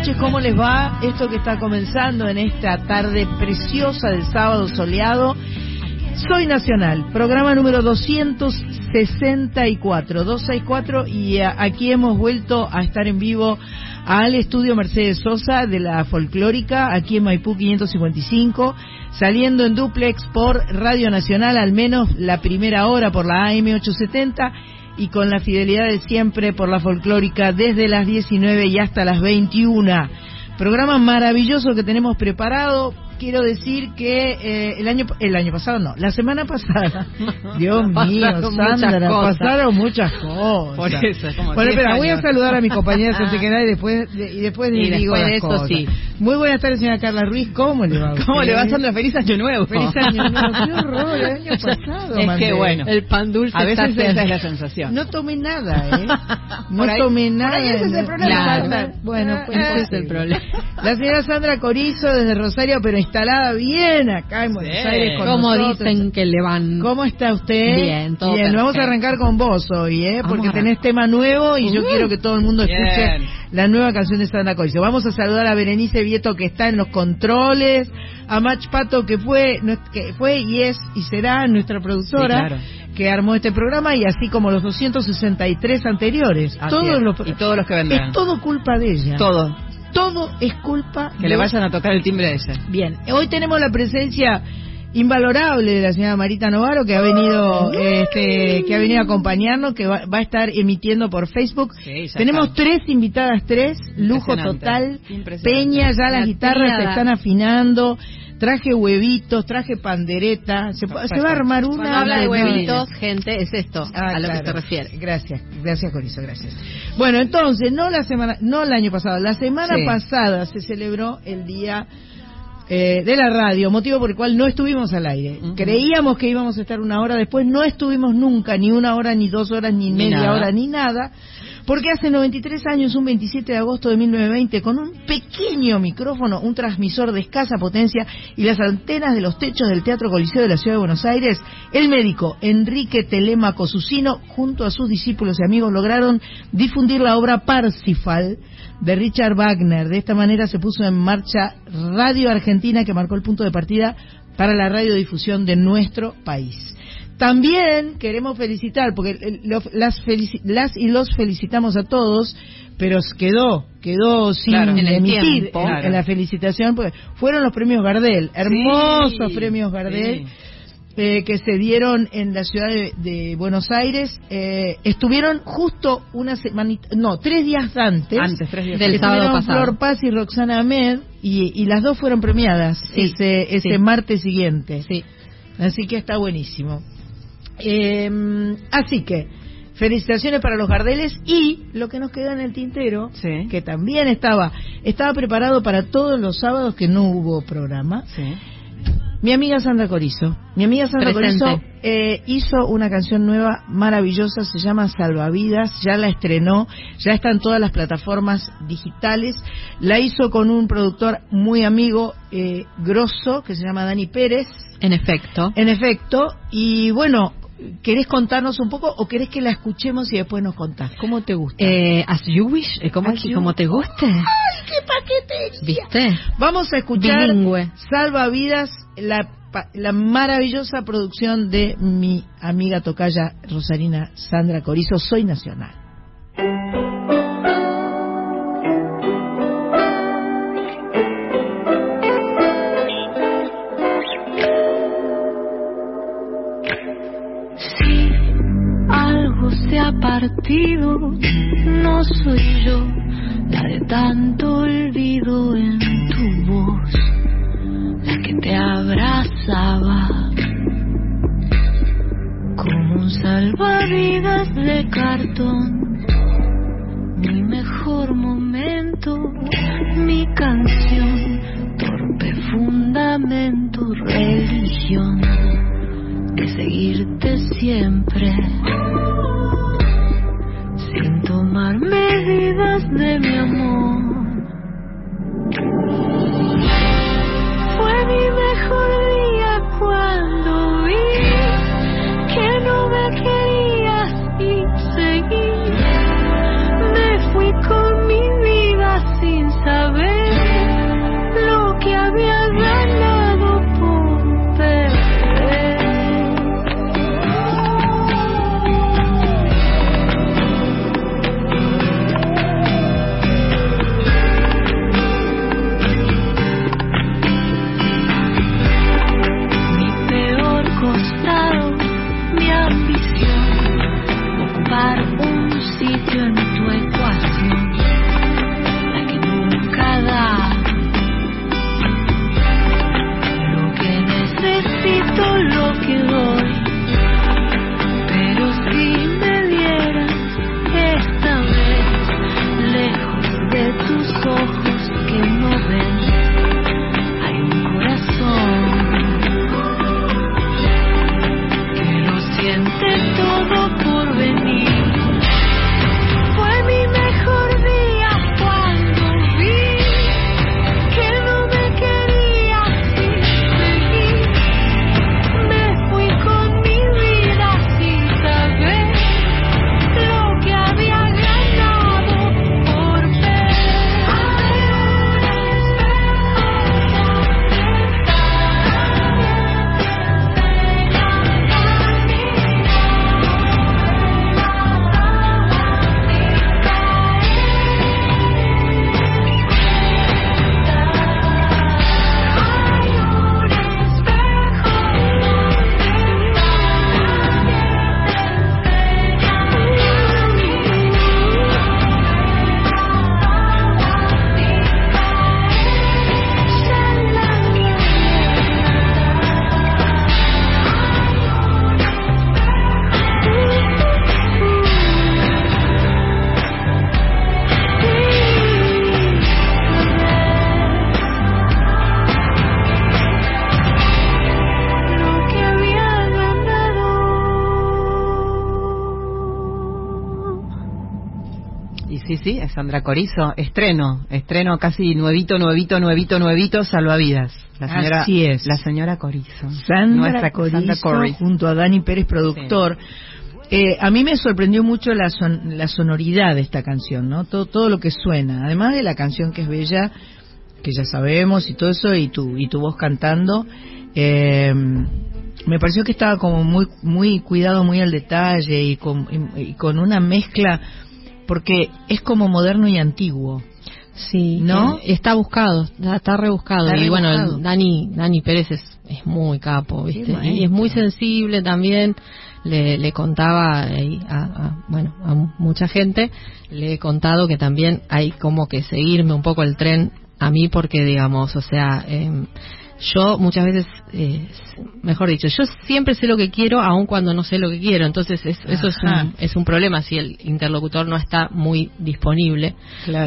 noches, ¿cómo les va? Esto que está comenzando en esta tarde preciosa del sábado soleado. Soy Nacional, programa número 264, 264, y eh, aquí hemos vuelto a estar en vivo al estudio Mercedes Sosa de la Folclórica, aquí en Maipú 555, saliendo en duplex por Radio Nacional, al menos la primera hora por la AM 870 y con la fidelidad de siempre por la folclórica desde las 19 y hasta las 21. Programa maravilloso que tenemos preparado quiero decir que eh, el año el año pasado no, la semana pasada. Dios mío, Sandra, pasaron muchas cosas. Por eso, como bueno, pero voy a saludar a mi compañera Santiquera y después y después y digo después de eso sí. Muy buenas tardes, señora Carla Ruiz. ¿Cómo le va? ¿Cómo le va, Sandra? Feliz año nuevo. Feliz año nuevo. Qué horror, el año pasado. Es que bueno, el pan dulce a veces esa es la sensación. No tomé nada, ¿eh? No tomé nada. Ese es el problema. Bueno, pues ese es el problema. La señora Sandra Corizo desde Rosario, pero instalada bien acá en Buenos Aires con ¿Cómo dicen que le van? ¿Cómo está usted? Bien, todo Bien, vamos a arrancar con vos hoy, ¿eh? Porque tenés tema nuevo y yo quiero que todo el mundo escuche la nueva canción de Sandra Corizo. Vamos a saludar a Berenice Vieto que está en los controles, a Mach Pato que fue, que fue y es y será nuestra productora. que armó este programa y así como los 263 anteriores. todos los, y todos los que vendrán. Es todo culpa de ella. Todo todo es culpa que le vayan a tocar el timbre de ese. Bien, hoy tenemos la presencia invalorable de la señora Marita Novaro que ha venido este que ha venido a acompañarnos que va, a estar emitiendo por Facebook. Tenemos tres invitadas tres lujo total. Peña ya las guitarras se están afinando traje huevitos, traje pandereta, se, va a armar una... Cuando habla de huevitos, gente, es esto, ah, a lo que se refiere. Gracias, gracias Corizo, gracias. Bueno, entonces, no la semana, no el año pasado, la semana pasada se celebró el día eh, de la radio, motivo por el cual no estuvimos al aire. Creíamos que íbamos a estar una hora después, no estuvimos nunca, ni una hora, ni dos horas, ni, media hora, ni nada porque hace 93 años, un 27 de agosto de 1920, con un pequeño micrófono, un transmisor de escasa potencia y las antenas de los techos del Teatro Coliseo de la Ciudad de Buenos Aires, el médico Enrique Telemaco Susino, junto a sus discípulos y amigos, lograron difundir la obra Parsifal de Richard Wagner. De esta manera se puso en marcha Radio Argentina, que marcó el punto de partida para la radiodifusión de nuestro país. También queremos felicitar, porque las, las y los felicitamos a todos, pero quedó quedó sin emitir en, la felicitación, porque fueron los premios Gardel, hermosos premios Gardel. Eh, que se dieron en la ciudad de, Buenos Aires eh, estuvieron justo una semana no tres días antes, antes tres días del sábado pasado. Flor Paz y Roxana Ahmed y, las dos fueron premiadas ese ese martes siguiente. Sí. Así que está buenísimo eh, así que, felicitaciones para los Gardeles y lo que nos queda en el tintero, que también estaba, estaba preparado para todos los sábados que no hubo programa. Mi amiga Sandra Corizo. Mi amiga Sandra Corizo eh, hizo una canción nueva maravillosa, se llama Salvavidas, ya la estrenó, ya está en todas las plataformas digitales. La hizo con un productor muy amigo, eh, grosso, que se llama Dani Pérez. En efecto. En efecto. Y bueno, ¿Querés contarnos un poco o querés que la escuchemos y después nos contás? ¿Cómo te gusta? Eh, as you wish, eh, como, como te guste. ¡Ay, qué paquetería! ¿Viste? Vamos a escuchar Salva Vidas, la, la maravillosa producción de mi amiga tocaya Rosarina Sandra Corizo. Soy Nacional. No soy yo la de tanto olvido en tu voz, la que te abrazaba como un salvavidas de cartón. Mi mejor momento, mi canción, torpe fundamento, religión de seguirte siempre sin tomar medidas de mi amor. Fue mi mejor día cuando Sandra Corizo, estreno, estreno casi nuevito, nuevito, nuevito, nuevito, salvavidas. La señora, Así es. La señora Corizo. Sandra, Corizo, junto a Dani Pérez, productor. Eh, a mí me sorprendió mucho la, la sonoridad de esta canción, ¿no? Todo, todo lo que suena. Además de la canción que es bella, que ya sabemos y todo eso, y tu, y tu voz cantando. Eh, me pareció que estaba como muy muy cuidado muy al detalle y con, y con una mezcla porque es como moderno y antiguo. Sí, ¿no? Está buscado, está, rebuscado. y bueno, Dani, Dani Pérez es, es muy capo, ¿viste? y es muy sensible también. Le, le contaba a, bueno, a mucha gente, le he contado que también hay como que seguirme un poco el tren a mí porque, digamos, o sea, eh, yo muchas veces, eh, mejor dicho, yo siempre sé lo que quiero aun cuando no sé lo que quiero. Entonces eso es un, es un problema si el interlocutor no está muy disponible.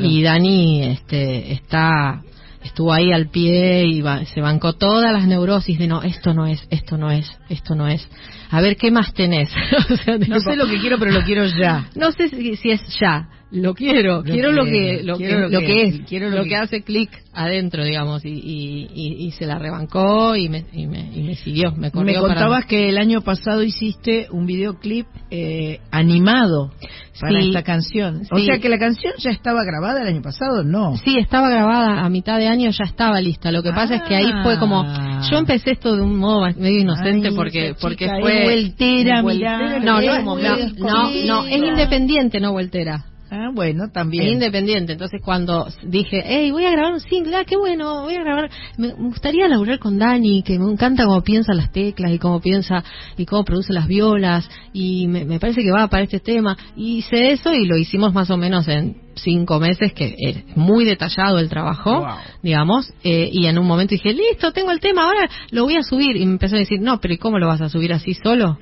Y Dani este, está estuvo ahí al pie y se bancó todas las neurosis de no, esto no es, esto no es, esto no es. A ver, ¿qué más tenés? no sé lo que quiero, pero lo quiero ya. No sé si es ya lo quiero, quiero lo que lo, que, lo que, es, quiero lo, que, hace clic adentro, digamos, y, y, y, se la rebancó y me, y me, y me siguió, me Me contabas que el año pasado hiciste un videoclip eh, animado para esta canción. O sea que la canción ya estaba grabada el año pasado, ¿no? Sí, estaba grabada a mitad de año, ya estaba lista. Lo que pasa es que ahí fue como ah. yo empecé esto de un modo medio inocente porque porque fue vueltera, no, no, no, no, es independiente, no vueltera. Ah, bueno, también. independiente. Entonces, cuando dije, hey, voy a grabar un single, ah, qué bueno, voy a grabar. Me, gustaría laburar con Dani, que me encanta cómo piensa las teclas y cómo piensa y cómo produce las violas. Y me, parece que va para este tema. Y hice eso y lo hicimos más o menos en cinco meses, que es muy detallado el trabajo, digamos. Eh, y en un momento dije, listo, tengo el tema, ahora lo voy a subir. Y me empezó a decir, no, pero ¿y cómo lo vas a subir así solo?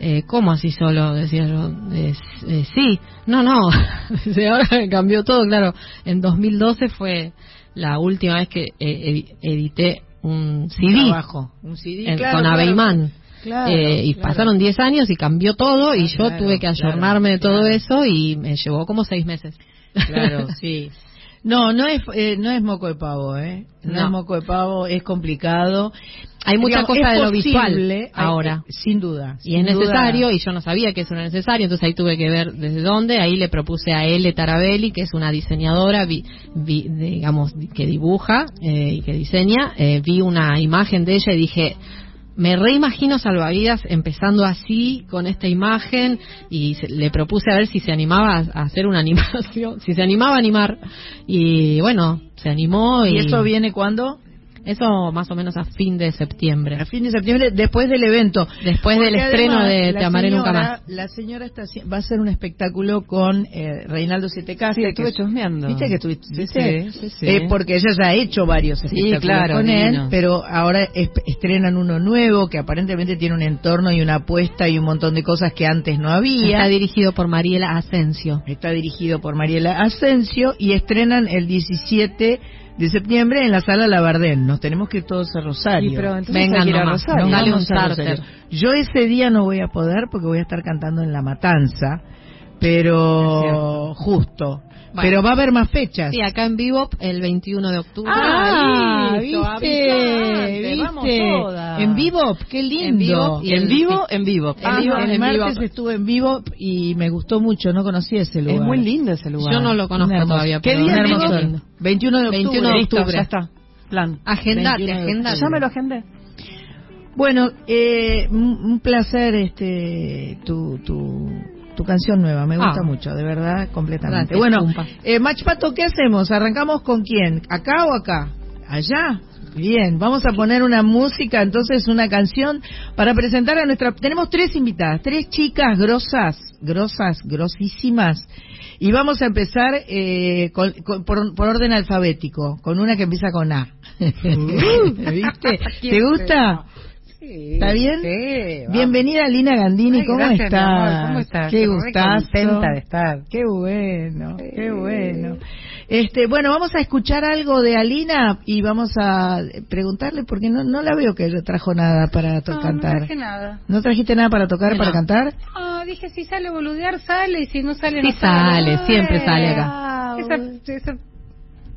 Eh, ¿Cómo así solo? Decía yo. Eh, sí, no, no. Ahora cambió todo, claro. En 2012 fue la última vez que eh, edité un CD, un CD con Abeyman. eh, y pasaron 10 años y cambió todo y yo tuve que ayornarme de todo eso y me llevó como 6 meses. Claro, sí. No, no es, eh, no es moco de pavo, ¿eh? No, es moco de pavo, es complicado. Hay mucha cosa de lo visual ahora. sin duda. Y es necesario, y yo no sabía que eso era necesario, entonces ahí tuve que ver desde dónde. Ahí le propuse a L. Tarabelli, que es una diseñadora, vi, digamos, que dibuja eh, y que diseña. Eh, vi una imagen de ella y dije, me reimagino Salvavidas empezando así, con esta imagen, y le propuse a ver si se animaba a hacer una animación, si se animaba a animar, y bueno, se animó. ¿Y, eso viene cuándo? Eso más o menos a fin de septiembre. A fin de septiembre, después del evento. Después del estreno de Te amaré nunca más. La señora está, va a hacer un espectáculo con eh, Reinaldo Siete Casas. Sí, estuve chusmeando. ¿Viste que estuviste? Sí, sí, sí, eh, porque ella ya ha hecho varios espectáculos con él, pero ahora estrenan uno nuevo que aparentemente tiene un entorno y una apuesta y un montón de cosas que antes no había. Está dirigido por Mariela Asensio. Está dirigido por Mariela Asensio y estrenan el 17 de septiembre en la sala Labardén. Nos tenemos que ir todos a Rosario. Sí, pero Vengan a Rosario. dale un starter. Yo ese día no voy a poder porque voy a estar cantando en La Matanza, pero justo. Pero va a haber más fechas. Sí, acá en Vivo el 21 de octubre. Ah, ¿viste? ¿viste? En Vivo, qué lindo. En Vivo, en Vivo, en Vivo. el martes estuve en Vivo y me gustó mucho, no conocí ese lugar. Es muy lindo ese lugar. Yo no lo conozco todavía. ¿Qué día es 21 de octubre. 21 de octubre. ya está. Plan. Agendate, agendate. Ya me lo agendé. Bueno, eh, un placer este tu, tu tu canción nueva, me gusta ah. mucho, de verdad, completamente. bueno, eh, Machpato, ¿qué hacemos? ¿Arrancamos con quién? ¿Acá o acá? ¿Allá? Bien, vamos a poner una música, entonces una canción para presentar a nuestra... Tenemos tres invitadas, tres chicas grosas, grosas, grosísimas. Y vamos a empezar eh, por, por, orden alfabético, con una que empieza con A. ¿Viste? ¿Te gusta? ¿Está bien? Sí, Bienvenida Lina Gandini, ¿cómo estás? ¿Cómo estás? Qué gustazo. contenta de estar. Qué bueno, qué bueno. Este, bueno, vamos a escuchar algo de Alina y vamos a preguntarle porque no, no la veo que trajo nada para cantar. No traje nada. ¿No trajiste nada para tocar, para cantar? Ah, dije si sale boludear sale y si no sale no sale. sale, siempre sale acá. Esa, esa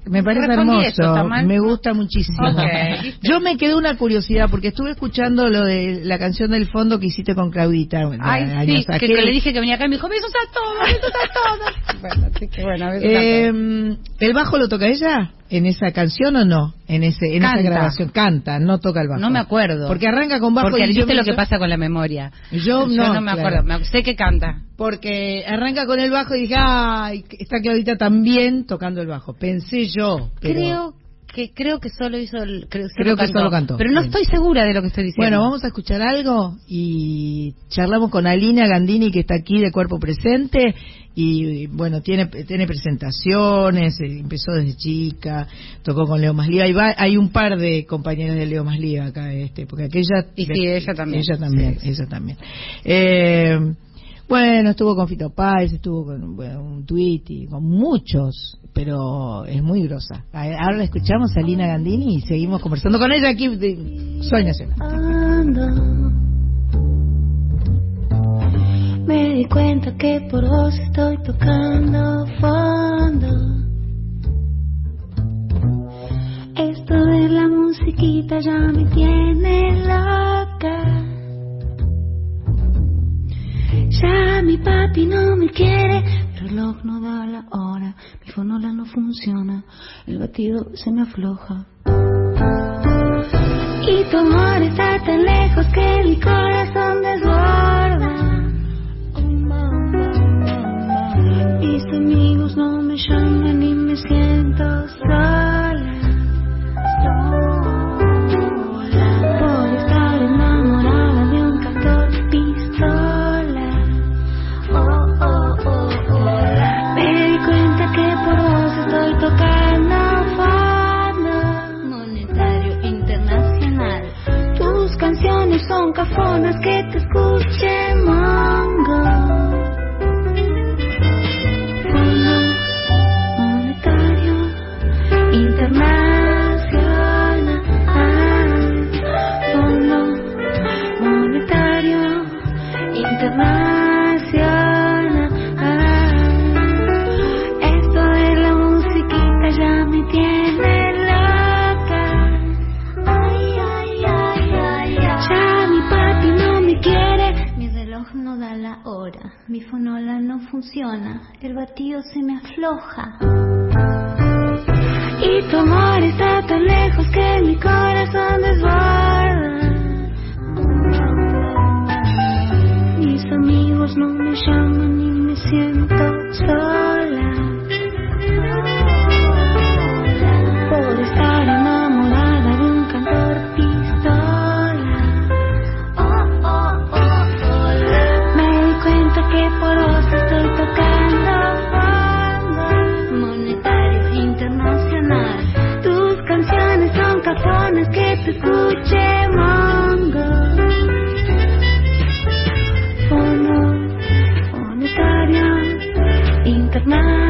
me parece hermoso, me gusta muchísimo. Yo me quedé una curiosidad porque estuve escuchando lo de la canción del fondo que hiciste con Claudita. Ay, sí, que, le dije que venía acá y me dijo, eso está todo, eso está todo. bueno, así que bueno, eh, ¿El bajo lo toca ella? En esa canción o no? En ese en esa grabación canta, no toca el bajo. No me acuerdo. Porque arranca con bajo Porque y viste lo que pasa con la memoria. Yo, no, me acuerdo, sé que canta. Porque arranca con el bajo y dije, "Ay, está Claudita también tocando el bajo." Pensé yo, Creo que creo que solo hizo el creo, que solo cantó. Pero no estoy segura de lo que estoy diciendo. Bueno, vamos a escuchar algo y charlamos con Alina Gandini que está aquí de cuerpo presente y bueno, tiene tiene presentaciones, eh, empezó desde chica, tocó con Leo Maslía, y va, hay un par de compañeras de Leo Maslía acá este, porque aquella Y sí, ella también. Ella también, ella también. Eh, bueno, estuvo con Fito Páez, estuvo con un tweet y con muchos pero es muy grosa. Ahora la escuchamos a Lina Gandini y seguimos conversando con ella aquí de Soy Nacional. Me di cuenta que por vos estoy tocando fondo. Esto de la musiquita ya me tiene loca. Ya mi papi no me quiere, el reloj no da la hora, mi fonola no funciona, el batido se me afloja. Y tu amor está tan lejos que mi corazón desborda. Mis amigos no me llaman cafonas que te escuche mi fonola no funciona, el batido se me afloja. Y tu amor está tan lejos que mi corazón desborda. Mis amigos no me llaman y me siento sola. Pones que te escuche Mongo. Fondo Monetario Internacional.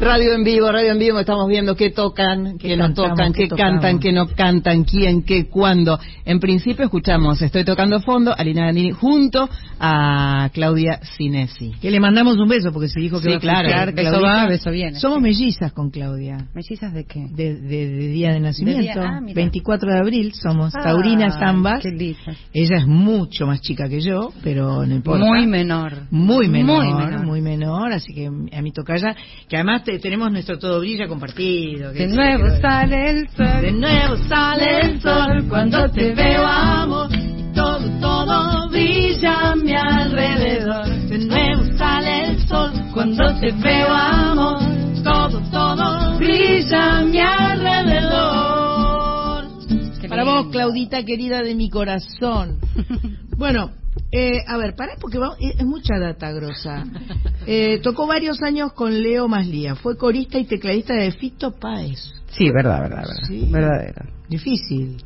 Radio en vivo, radio en vivo, estamos viendo qué tocan, qué, no cantamos, tocan, qué qué, cantan, qué no cantan, quién, qué, cuándo. En principio escuchamos Estoy tocando fondo, Alina Gandini, junto a Claudia Cinesi. Que le mandamos un beso porque se dijo que Sí, va a claro, beso Claudita. va, beso viene. Somos mellizas con Claudia. ¿Mellizas de qué? De, de- de día de nacimiento. ah, mira. 24 de abril somos Ah, taurinas ambas. Qué linda. Ella es mucho más chica que yo, pero no importa. Muy menor. Muy menor, Muy muy menor. menor, así que a mi tocaya, que además te- tenemos nuestro todo brilla compartido. De nuevo sale el sol. De nuevo sale el sol cuando te veo amor y todo, todo brilla a mi alrededor. De nuevo sale el sol cuando te veo amor, todo, todo brilla a mi alrededor. Para vos, Claudita querida de mi corazón. Bueno, eh, a ver, pará porque va- es es mucha data grosa. Eh, tocó varios años con Leo Maslía. Fue corista y tecladista de Fito Páez. Sí, verdad, verdad, verdad. Sí. Verdadero. Difícil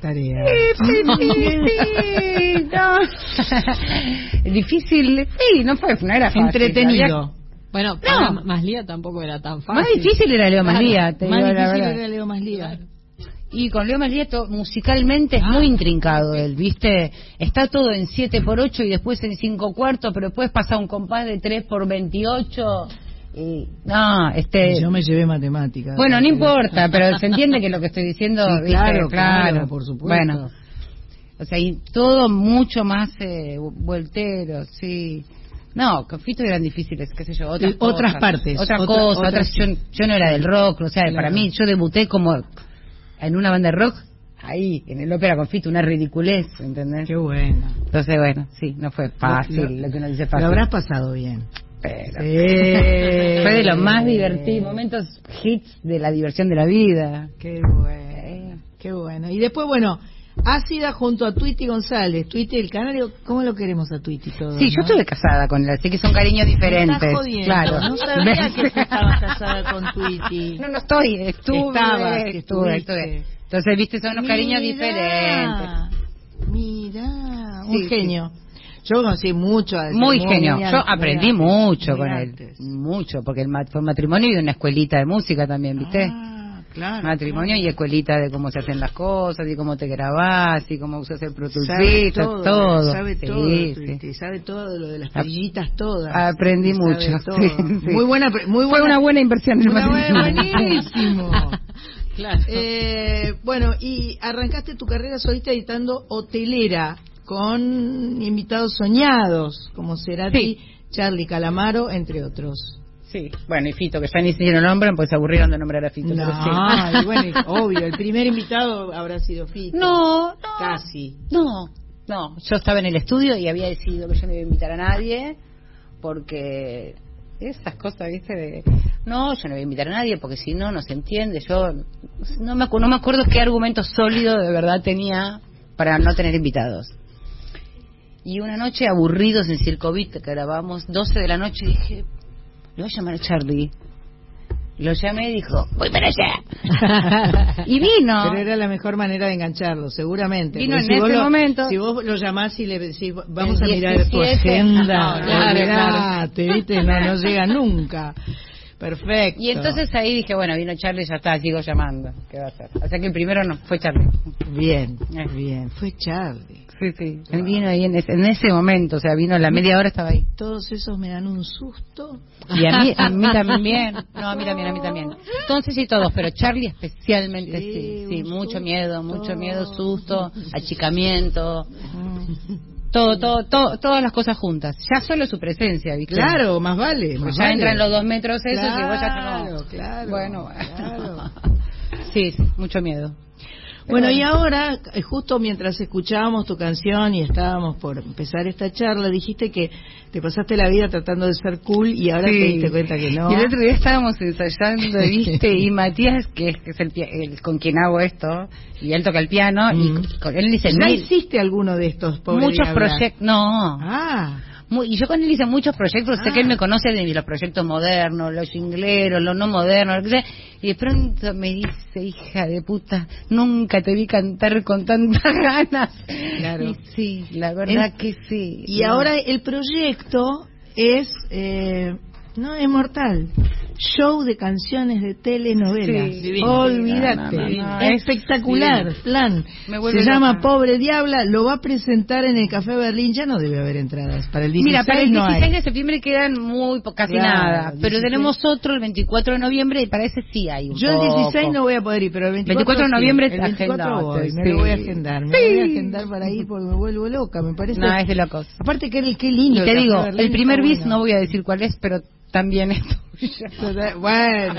tarea. Sí, no. Difícil, sí, no fue, no era fácil. Entretenido. Bueno, para Maslía tampoco era tan fácil. Más difícil era Leo Maslía, Más difícil era Leo Maslía. Y con Leo Maslía to- musicalmente es muy intrincado él, ¿viste? Está todo en 7 por 8 y después en 5 cuartos, pero después pasa un compás de 3 por 28 y no, este Yo me llevé matemáticas. Bueno, no importa, pero se entiende que lo que estoy diciendo, Sí, ¿viste? claro, claro, por supuesto. Bueno, o sea, y todo mucho más eh, voltero, sí. No, con Fito eran difíciles, qué sé yo, otras, otras cosas. partes, Otra otra- cosa, otras- otras, yo, yo no era del rock, o sea, Claro. para mí, yo debuté como en una banda de rock, ahí, en el ópera con Fito, una ridiculez, ¿entendés? Qué bueno. Entonces, bueno, sí, no fue fácil, Lo- lo, que uno dice Lo fácil. habrás pasado bien. Pero- Sí. Fue de los más divertidos, momentos hits de la diversión de la vida. Qué bueno. Qué bueno. Y después, bueno, Ácida junto a Twitty González. Twitty el canario, ¿cómo lo queremos a Twitty todo? Sí, yo estuve casada con él, así que son cariños Me diferentes. estás jodiendo. Claro. No sabía que estabas casada con Twitty. No, no estoy, estuve, Estabas, que estuve, estuve. Entonces, viste, son unos cariños diferentes. Mira, un Sí, sí. genio. Yo conocí mucho. a- Muy genio. Yo aprendí mucho con él. Mucho, porque el mat- fue matrimonio y una escuelita de música también, ¿viste? Ah, claro. matrimonio y escuelita de cómo se hacen las cosas y cómo te grabás y cómo usas el Pro Tools, Sabe todo, todo. sabe Sí, todo, sí. Sabe todo de lo de las perillitas todas. Aprendí mucho. Muy buena, muy Fue buena. una buena inversión el Una buena- matrimonio. buenísimo. Claro. Eh, bueno, y arrancaste tu carrera solista editando Hotelera con invitados soñados como Cerati. Charlie Calamaro, entre otros. Sí, bueno, y Fito, que ya ni siquiera nombran, pues se aburrieron de nombrar a Fito. sí. No, y bueno, obvio, el primer invitado habrá sido Fito. No, no. Casi. No, no. Yo estaba en el estudio y había decidido que yo no iba a invitar a nadie porque esas cosas, ¿viste? De, no, yo no voy a invitar a nadie porque si no, no se entiende. Yo no me, no me acuerdo qué argumento sólido de verdad tenía para no tener invitados. Y una noche, aburridos en Circovit, que grabamos 12 de la noche, dije, le voy a llamar a Charlie. Lo llamé y dijo, voy para allá. y vino. Pero era la mejor manera de engancharlo, seguramente. Vino en si ese lo- momento. Si vos lo llamás y le decís, vamos El a mirar tu 17, agenda, no, claro, olvidate, ¿viste? No, no llega nunca. Perfecto. Y entonces ahí dije, bueno, vino Charlie, ya está, sigo llamando. ¿Qué va a hacer? O sea que el primero no, fue Charlie. Bien, Eh. bien. Fue Charlie. Sí, sí. Él vino ahí en ese, en ese momento, o sea, vino la media hora, estaba ahí. Todos esos me dan un susto. Y a mí, a mí también. No, a mí también, a mí también. Entonces sí todos, pero Charlie especialmente Sí, sí. Mucho susto. miedo, mucho miedo, susto, achicamiento. Todo, todo, todo, todas las cosas juntas. Ya solo su presencia. Claro, más vale. Más ya vale. entran los dos metros esos claro, y vos ya no. Claro, Bueno, claro. sí, mucho miedo. Bueno, y ahora, eh, justo mientras escuchábamos tu canción y estábamos por empezar esta charla, dijiste que te pasaste la vida tratando de ser cool y ahora te diste cuenta que no. Y el otro día estábamos ensayando, ¿viste? Y Matías, que es, que es el, el, con quien hago esto, y él toca el piano, mm. y con él dice... ¿Ya hiciste alguno de estos? Muchos proyectos, no. Ah. Muy, y yo con él hice muchos proyectos, ah. sé que él me conoce de los proyectos modernos, los ingleros, los no modernos, lo que sea, y de pronto me dice, hija de puta, nunca te vi cantar con tantas ganas. Claro. Y sí, la verdad que sí. Y no. ahora el proyecto es, eh, no, es mortal show de canciones de telenovelas. Sí, divino, Olvídate. No, no, no, Espectacular, es plan. Se llama Pobre Diabla, lo va a presentar en el Café Berlín, ya no debe haber entradas. Para el 16 Mira, para el 16 hay. de septiembre quedan muy casi claro, nada, 16. pero tenemos otro el 24 de noviembre y para ese sí hay un Yo el poco. 16 no voy a poder ir, pero el 24, 24 de noviembre el está 24 agendado, voy, me sí. lo voy a agendar, me Sí. voy a agendar para ir porque me vuelvo loca, me parece. No, es de locos. Aparte que qué lindo. Y te digo, Berlín, el primer bis bueno. no voy a decir cuál es, pero también es tuyo. Bueno,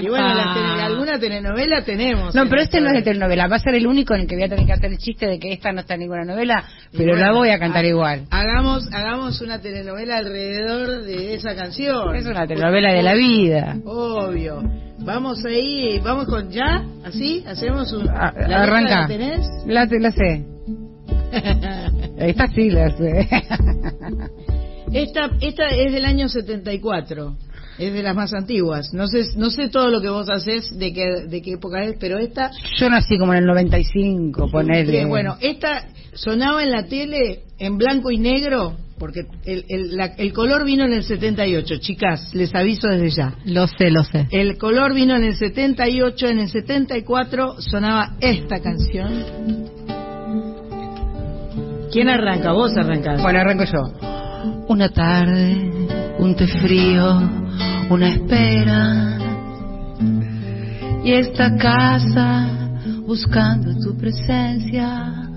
y bueno, la Epa. tele- alguna telenovela tenemos. No, pero este no es de esto. telenovela. Va a ser el único en el que voy a tener que hacer el chiste de que esta no está en ninguna novela, pero bueno, la voy a cantar ha- igual. Hagamos, hagamos una telenovela alrededor de esa canción. Es una telenovela de la vida. Obvio. Vamos ahí, vamos con ya, así, hacemos un. A- ¿La letra arranca. la tenés? La, la sé. Esta sí la sé. Esta, esta es del año 74. Es de las más antiguas. No sé, no sé todo lo que vos haces de qué, de qué época es, pero esta Yo nací como en el 95, ponele. Eh, bueno, esta sonaba en la tele en blanco y negro, porque el, el, la- el color vino en el 78, chicas, les aviso desde ya. Lo sé, lo sé. El color vino en el 78, en el 74 sonaba esta canción. ¿Quién arranca? Vos arrancás. Bueno, arranco yo. Una tarde, un té frío, una espera. Y esta casa buscando tu presencia.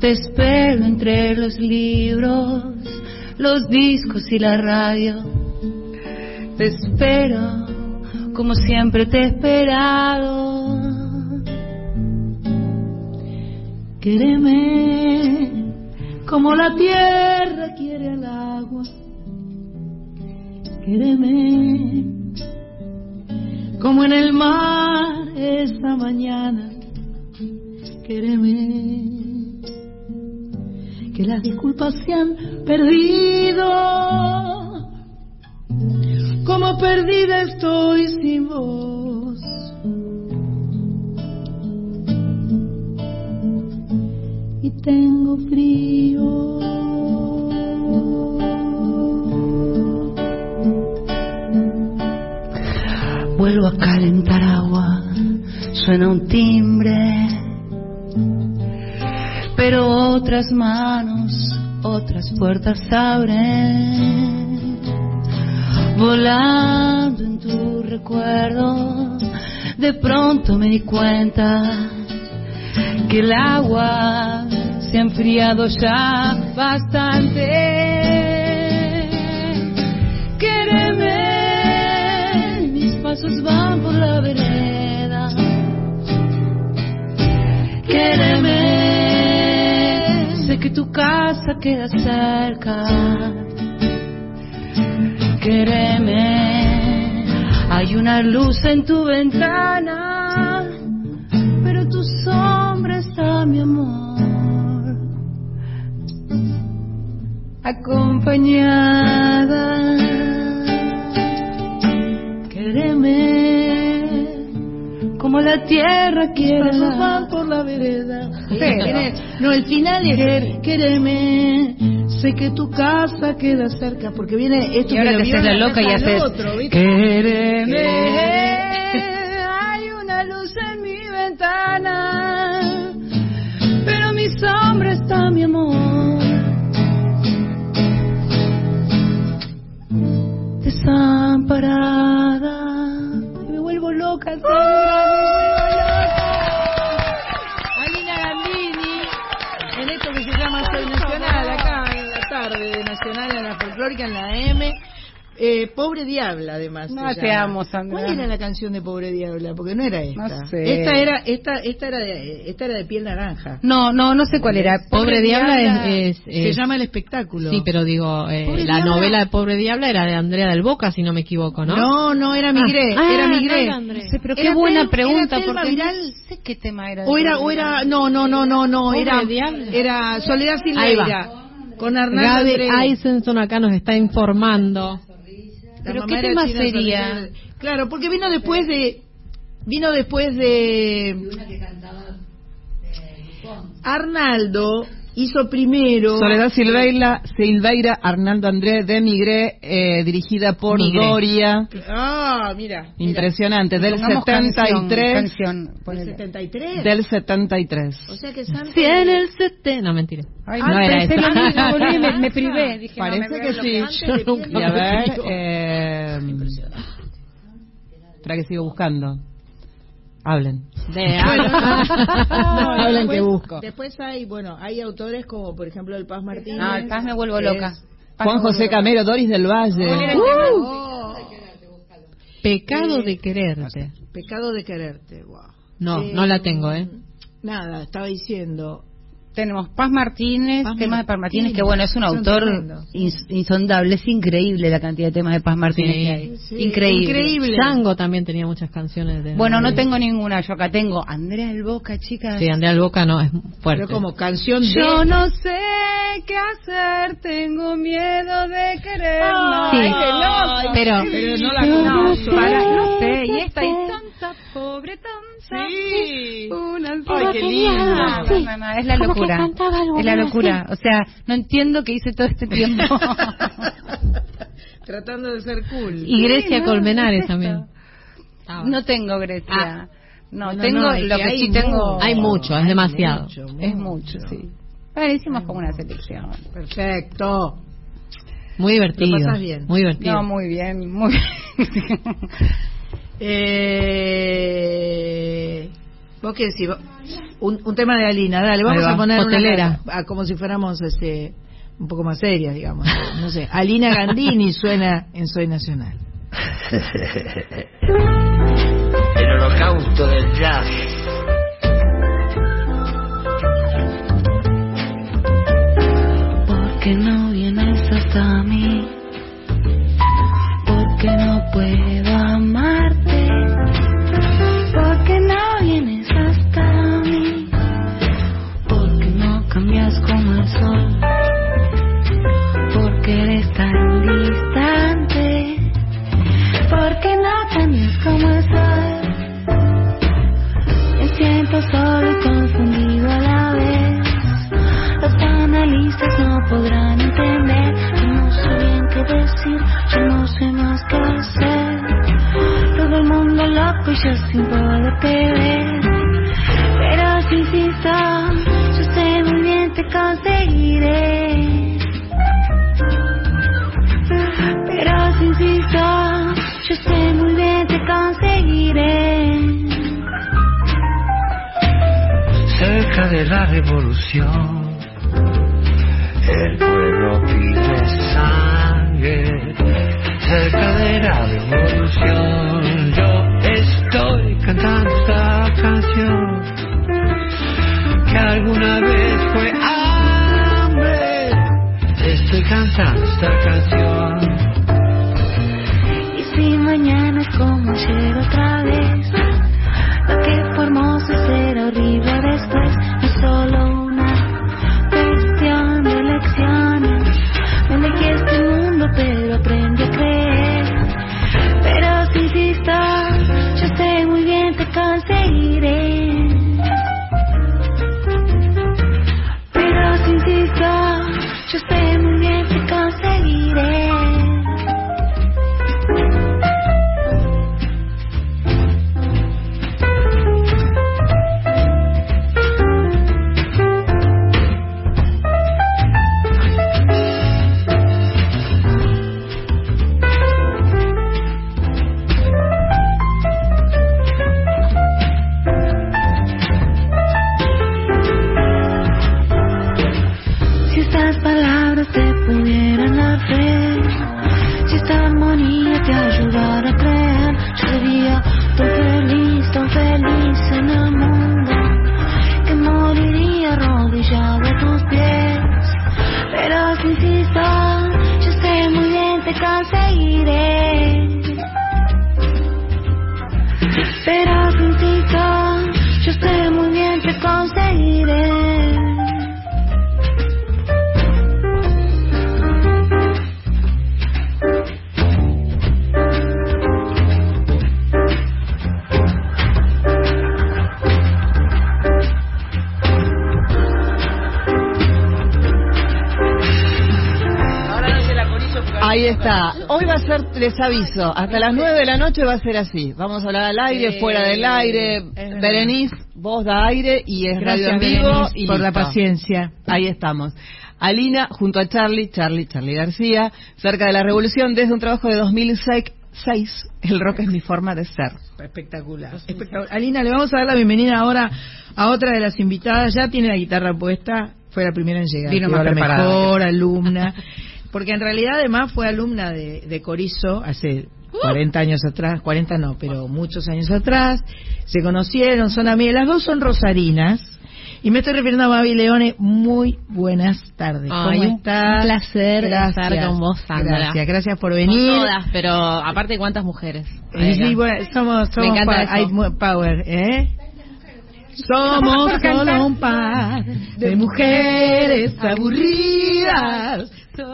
Te espero entre los libros, los discos y la radio. Te espero como siempre te he esperado. Quéreme como la tierra quiere al agua. Quéreme como en el mar esta mañana. Quéreme que las disculpas se han perdido. Como perdida estoy sin voz. Tengo frío. Vuelvo a calentar agua, suena un timbre, pero otras manos, otras puertas abren, volando en tu recuerdo. De pronto me di cuenta que el agua se ha enfriado ya bastante. Quéreme, mis pasos van por la vereda. Quéreme, sé que tu casa queda cerca. Quéreme, hay una luz en tu ventana pero tu sombra está, mi amor, acompañada. Quéreme como la tierra quiere van por la vereda. No, el final es quéreme, sé que tu casa queda cerca, porque viene esto Y ahora que te haces la loca y haces otro. Hay una luz en mi ventana, Pero mi sombra está, mi amor, desamparada. Ay, me vuelvo loca, Sandra, me vuelvo loca. Alina Gandini, en esto que se llama Soy Nacional, acá en la tarde de Nacional, en la folclórica, en la M. Eh, Pobre Diabla, además. No te amo, Sandra. ¿Cuál era la canción de Pobre Diabla? Porque no era esta. No sé. Esta era, esta, esta era de, esta era de piel naranja. No, no, no sé cuál era. Pobre, Diabla, es, Se llama el espectáculo. Sí, pero digo, eh, la novela de Pobre Diabla era de Andrea del Boca, si no me equivoco, ¿no? No, no, era Migré, ah, era ah, Migré. No, pero qué buena pregunta, porque viral, no sé qué tema era. O era, o era, no, no, no, no, no, era, era Soledad Silveira. Con Arnaldo Gaby Eisenson acá nos está informando ¿Pero qué tema sería? Claro, porque vino después de... Vino después de... Arnaldo hizo primero Soledad Silveira, Silveira Arnaldo Andrés de Migré eh, dirigida por Doria. Ah mira impresionante del 73 canción, del 73 del 73 o sea que Santo sí en el 70 no mentira. Ay, no, era eso me, me, privé. Dije, parece no, que sí. Yo nunca y a ver eh, para que sigo buscando Hablen. Hablen que busco. Después hay, bueno, hay autores como, por ejemplo, el Paz Martínez. Ah, el Paz me vuelvo loca. Juan José Camero, Doris del Valle. Uh. Pecado de quererte. Pecado de quererte, wow. No, no la tengo, ¿eh? Nada, estaba diciendo tenemos Paz Martínez, temas de Paz Martínez, que bueno, es un autor insondable, es increíble la cantidad de temas de Paz Martínez que hay. increíble. increíble. Tango también tenía muchas canciones de... Bueno, no tengo ninguna, yo acá tengo Andrea el Boca, chicas. Sí, Andrea el Boca no, es fuerte. Pero como canción de... Yo no sé qué hacer, tengo miedo de querer. sí. pero, pero no la conozco. No, sé, y esta y tanta pobre, tanta... Sí. Una Ay, qué linda. es la locura es la locura. O sea, no entiendo qué hice todo este tiempo. Tratando de ser cool. Y Grecia Colmenares también. no tengo Grecia. Ah. No, tengo lo que sí tengo. Hay mucho, es demasiado. es mucho, sí. Bueno, hicimos como una selección. Perfecto. Muy divertido. Muy divertido. No, muy bien, muy bien. eh, ¿Vos qué decís? Un, un tema de Alina, dale, vamos a poner Hotelera. Una, como si fuéramos este un poco más serias, digamos. No sé, Alina Gandini suena en Soy Nacional. El holocausto del jazz. Me siento solo y confundido a la vez. Los analistas no podrán entender. Yo no sé bien qué decir, yo no sé más qué hacer. Todo el mundo loco y yo sin poder ver. Pero si insisto te conseguiré. Pero si insisto, yo sé muy bien conseguiré. Cerca de la revolución, el pueblo pide sangre. Cerca de la revolución, yo estoy cantando esta canción que alguna vez fue hambre. Estoy cantando esta canción. Como ayer otra vez, les aviso, hasta las 9 de la noche va a ser así. Vamos a hablar al aire, fuera del aire. Berenice, voz da aire y es radio en vivo. Berenice, y por la paciencia. Ahí estamos. Alina junto a Charlie, Charlie, Charlie García, cerca de la revolución desde un trabajo de 2006. El rock es mi forma de ser. Espectacular. espectacular. Alina, le vamos a dar la bienvenida ahora a otra de las invitadas. Ya tiene la guitarra puesta. Fue la primera en llegar. Vino más la preparada. mejor alumna. Porque en realidad además fue alumna de, de Corizo hace 40 años atrás, 40 no, pero muchos años atrás. Se conocieron, son amigas. Las dos son rosarinas. Y me estoy refiriendo a Mavi Leone. Muy buenas tardes. Ay, ¿Cómo un estás? placer estar con vos, Sandra. Gracias, gracias por venir. todas, pero aparte cuántas mujeres. Eh, sí, bueno, somos, somos encanta pa- eso. power, ¿eh? Somos solo un par de mujeres aburridas.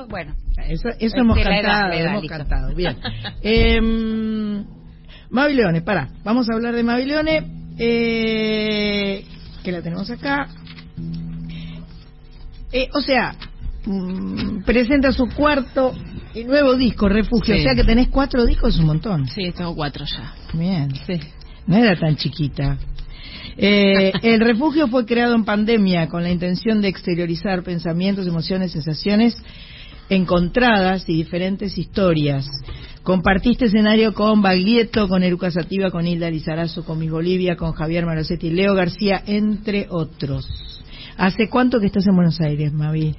Bueno, Eso, eso Es hemos cantado, edad, hemos cantado. Bien. Eh, Mavi Leone, pará. Vamos a hablar de Mavi Leone, eh, que la tenemos acá. Eh, o sea, mm, presenta su cuarto y nuevo disco, Refugio. Sí. O sea que tenés cuatro discos, es un montón. Sí, tengo cuatro ya. Bien. Sí. No era tan chiquita. Eh, el refugio fue creado en pandemia con la intención de exteriorizar pensamientos, emociones, sensaciones encontradas y diferentes historias. Compartiste escenario con Baglietto, con Eruca Sativa, con Hilda Lizarazo, con Miss Bolivia, con Javier Marosetti, Leo García, entre otros. ¿Hace cuánto que estás en Buenos Aires, Mavi?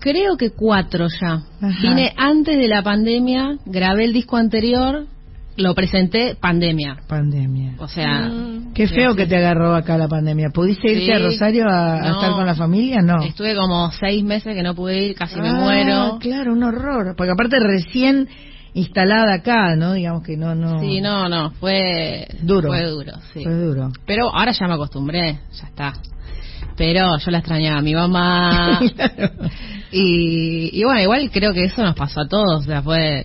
Creo que cuatro ya. Ajá. Vine antes de la pandemia, grabé el disco anterior, lo presenté pandemia. Pandemia. O sea, Qué feo que te agarró acá la pandemia. ¿Pudiste irte Sí. a Rosario a, estar con la familia? No. estuve como seis meses que no pude ir, casi me Ah, muero. Claro, un horror. Porque aparte recién instalada acá, ¿no? Digamos que no, no. Sí, no, no, fue Duro. Fue duro, sí. Fue duro. Pero ahora ya me acostumbré, ya está. Pero yo la extrañaba a mi mamá. Claro. y, y bueno, igual creo que eso nos pasó a todos, o sea, fue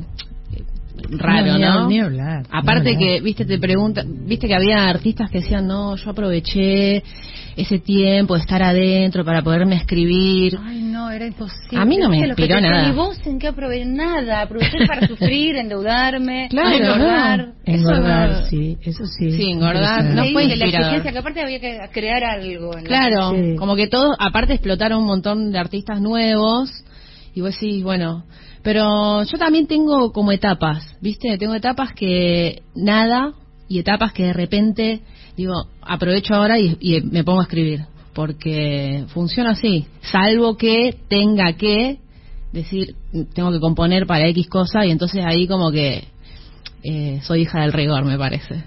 raro, ni, ¿no? Ni hablar. Aparte ni que, viste, te preguntan, viste que había artistas que decían, no, yo aproveché ese tiempo de estar adentro para poderme escribir. ay no, era imposible. A mí no me ¿Viste lo que inspiró nada. ¿Y vos en qué aproveché? Nada, aproveché para sufrir, endeudarme, Claro, engordar. Engordar, Eso sí, eso sí. Sí, engordar, no sí. fue la exigencia que aparte había que crear algo. Claro, Sí. como que todos, aparte explotaron un montón de artistas nuevos, y vos decís, bueno, pero yo también tengo como etapas, ¿viste? Tengo etapas que nada, y etapas que de repente, digo, aprovecho ahora y, me pongo a escribir, porque funciona así, salvo que tenga que decir, tengo que componer para X cosa, y entonces ahí como que eh, soy hija del rigor, me parece.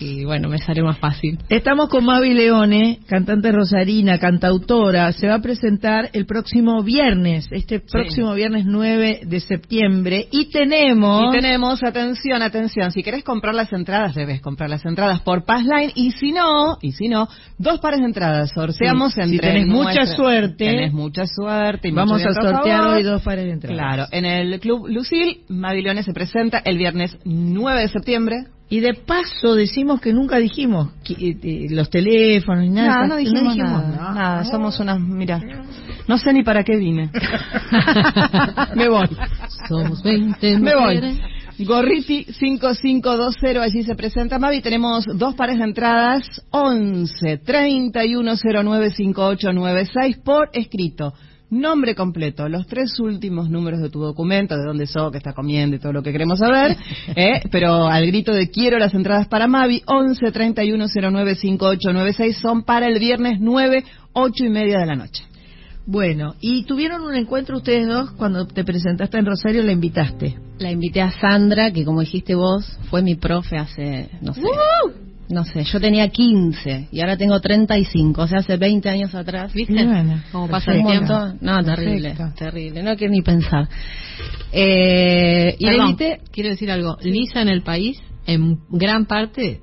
Y bueno, me sale más fácil. Estamos con Mavi Leone, cantante rosarina, cantautora. Se va a presentar el próximo viernes, este próximo viernes 9 de septiembre. Y tenemos... Y tenemos, atención, atención, si querés comprar las entradas, debes comprar las entradas por Passline y si no, y si no, dos pares de entradas. Sorteamos Sí, entre si tenés mucha nuestra- suerte. Tenés mucha suerte. Y Vamos a sortear hoy dos pares de entradas. Claro, en el Club Lucil, Mavilones se presenta el viernes 9 de septiembre. Y de paso decimos que nunca dijimos que, eh, eh, los teléfonos ni nada. No, no dijimos, nada. ¿no? Nada, somos unas, mira, no sé ni para qué vine. Me voy. Somos 20 Me voy. Gorriti 5520, allí se presenta Mavi. Tenemos dos pares de entradas, 11 3109 5896 por escrito. Nombre completo, los tres últimos números de tu documento, de dónde sos, qué estás comiendo y todo lo que queremos saber. ¿eh? Pero al grito de quiero las entradas para Mavi, 11 3109 5896 son para el viernes 9, 8 y media de la noche. Bueno, y tuvieron un encuentro ustedes dos cuando te presentaste en Rosario, la invitaste. La invité a Sandra, que como dijiste vos, fue mi profe hace, no sé, no sé, yo tenía 15 y ahora tengo 35, o sea, hace 20 años atrás, ¿viste? Como pasa el tiempo. No, terrible, terrible, no quiero ni pensar. Eh, y quiero decir algo, Lisa en el país, en gran parte,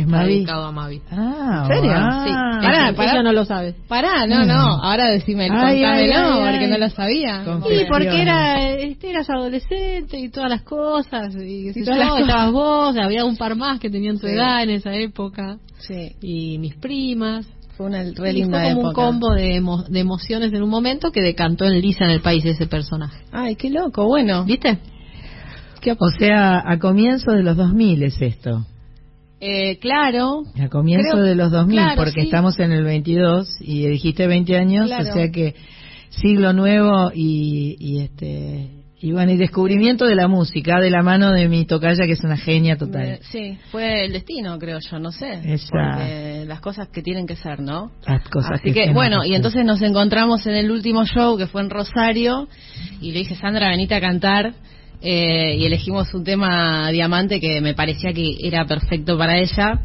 es Mavi. dedicado a Mavi. Ah, ¿En serio? Sí. Pará, pará. no lo sabes. Pará, no, no. Ahora decime, contámelo, porque no lo sabía. Sí, porque era, este, eras adolescente y todas las cosas. Y, y todas las estabas vos, había un par más que tenían tu edad en esa época. Sí. Y mis primas. Fue una re linda fue como un combo de, de emociones en un momento que decantó en Lisa en el país ese personaje. Ay, qué loco, bueno. ¿Viste? o sea, a comienzos de los 2000 es esto. Eh, claro. A comienzo de los 2000, porque estamos en el 22 y dijiste 20 años, o sea que siglo nuevo y, y este y bueno, y descubrimiento de la música de la mano de mi tocaya que es una genia total. Sí, fue el destino, creo yo, no sé. las cosas que tienen que ser, ¿no? Las cosas Así que, bueno, y entonces nos encontramos en el último show que fue en Rosario y le dije, Sandra, venite a cantar eh, y elegimos un tema diamante que me parecía que era perfecto para ella.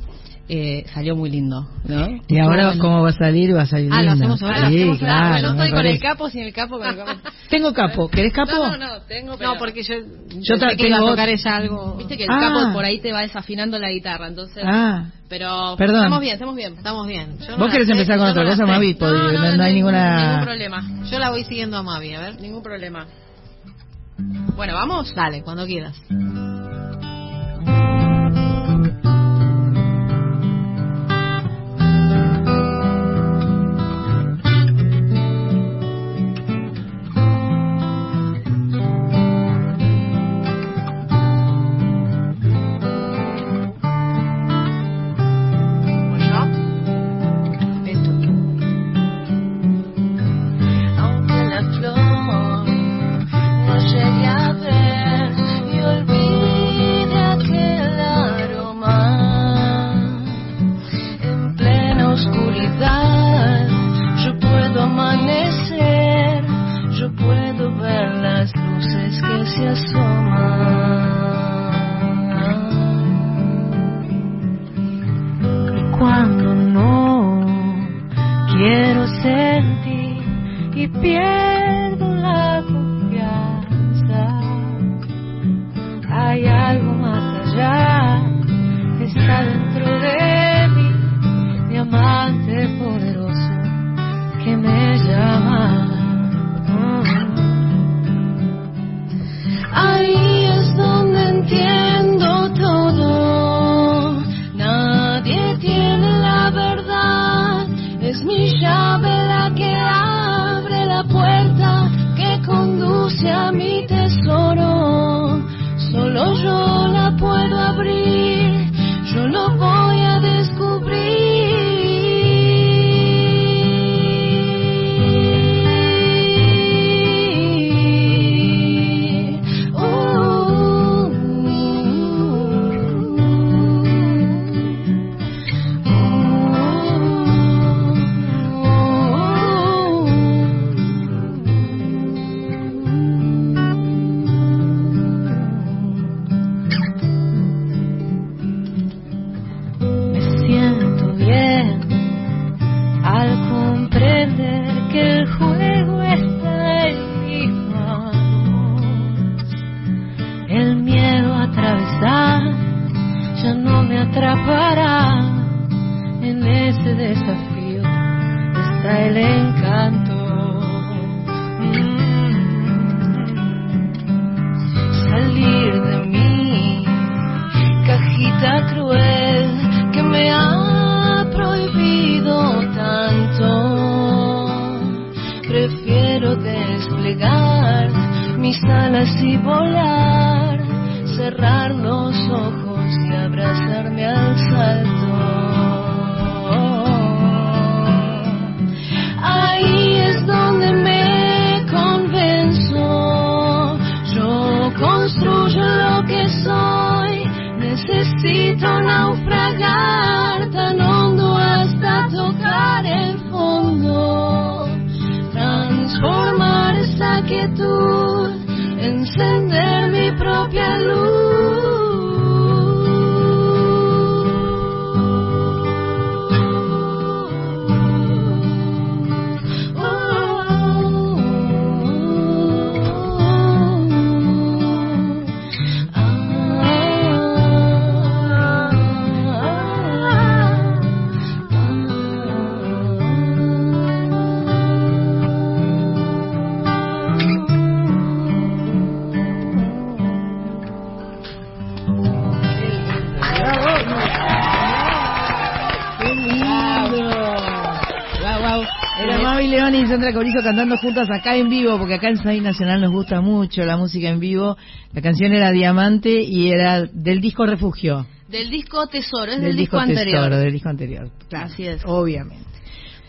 Eh, salió muy lindo, ¿no? Y ahora, ¿cómo va a salir? Va a salir ah, lindo. Lo hacemos ahora, sí, claro. No estoy con el capo, sin el capo. Con el capo. tengo capo. ¿Querés capo? No, no, no, tengo, pero... No, porque yo, yo sé que iba a tocar ella algo... Viste que el capo ah. por ahí te va desafinando la guitarra, entonces... Ah. Pero Perdón. estamos bien, estamos bien. Estamos bien. ¿Vos querés empezar con otra cosa, Mavi? No, no, no, hay ninguna... Ningún problema. Yo la voy siguiendo a Mavi, a ver. Ningún problema. Bueno, ¿vamos? Dale, cuando quieras. mis alas y volar, cerrar los ojos y abrazarme al salto. Ahí es donde me convenzo, yo construyo lo que soy, necesito naufragar tan hondo hasta tocar el fondo, transformar esa quietud propia luz. Y Sandra Corizo cantando juntas acá en vivo, porque acá en Sai Nacional nos gusta mucho la música en vivo. La canción era Diamante y era del disco Refugio. Del disco Tesoro, es del, disco, anterior. Tesoro, del disco anterior. Así es. Obviamente.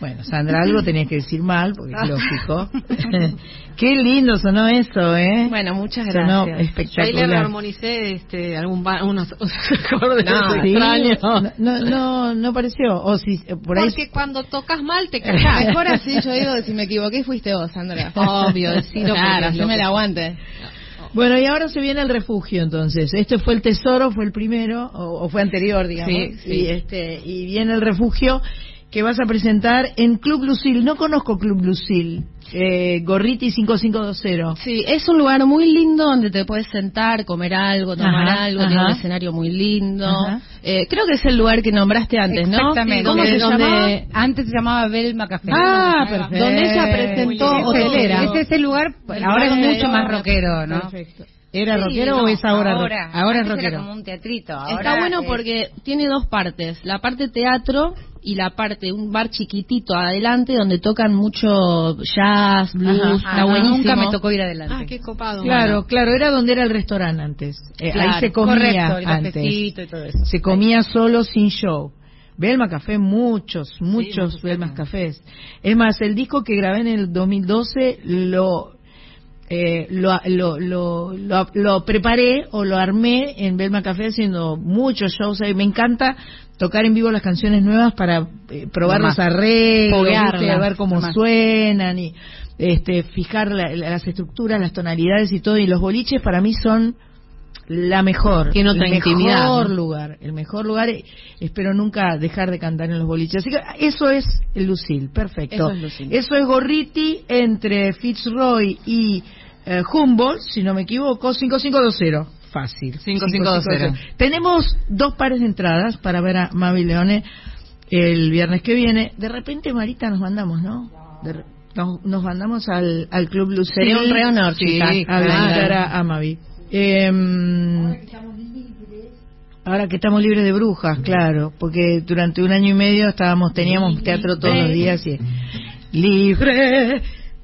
Bueno, Sandra, algo tenías que decir mal, porque es lógico. Qué lindo sonó eso, ¿eh? Bueno, muchas gracias. Sonó espectacular. Ahí le armonicé este, algún unos acordes no, extraños. No, no, no, pareció. O si, por ahí... Porque cuando tocas mal te cagas. Mejor así, yo digo, si me equivoqué fuiste vos, Sandra. Obvio, decirlo claro, yo me la aguante. Bueno, y ahora se viene el refugio, entonces. Este fue el tesoro, fue el primero, o, fue anterior, digamos. Sí, sí. este, y viene el refugio que vas a presentar en Club Lucil. No conozco Club Lucil. Eh, Gorriti 5520. Sí, es un lugar muy lindo donde te puedes sentar, comer algo, tomar algo, tiene un escenario muy lindo. Eh, creo que es el lugar que nombraste antes, ¿no? Exactamente. ¿Cómo se llamaba? Antes se llamaba Belma Café. Ah, perfecto. Donde ella presentó hotelera. Este es el lugar, ahora es mucho más rockero, ¿no? Perfecto. ¿Era rockero o es ahora? Ahora, ahora es rockero. Era como un teatrito. Está bueno porque tiene dos partes. La parte teatro y la parte, un bar chiquitito adelante donde tocan mucho jazz, blues, está buenísimo. Nunca me tocó ir adelante. Ah, qué copado. Claro, claro, era donde era el restaurante antes. Eh, ahí se comía correcto, antes. Y todo eso. Se comía solo sin show. Belma Café, muchos, muchos Belmas Cafés. Es más, el disco que grabé en el 2012 lo eh, lo, lo, lo, lo, preparé o lo armé en Belma Café haciendo muchos shows. ahí me encanta tocar en vivo las canciones nuevas para eh, probar los arreglos, ver cómo suenan y este, fijar las estructuras, las tonalidades y todo. Y los boliches para mí son la mejor, Tiene otra el mejor lugar, el mejor lugar. Espero nunca dejar de cantar en los boliches. Así que eso es Lucil, perfecto. Eso es, Gorriti entre Fitzroy y eh, Humboldt, si no me equivoco, 5520. Fácil. 5520. Tenemos dos pares de entradas para ver a Mavi Leone el viernes que viene. De repente, Marita, nos mandamos, ¿no? nos, mandamos al, al Club Lucil. Sería un re honor, sí, a visitar a Mavi. Eh, ahora que estamos libres de brujas, claro, porque durante un año y medio estábamos teníamos teatro todos los días y libre.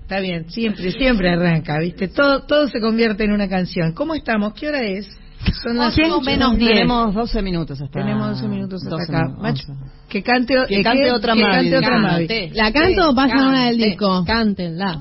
Está bien, siempre siempre arranca, ¿viste? Todo todo se convierte en una canción. ¿Cómo estamos? ¿Qué hora es? Son las menos 10. Tenemos 12 minutos hasta Tenemos 12 minutos hasta acá. que cante, que cante otra que Cante otra Mavi. ¿La canto o pasan una del disco? Cántenla.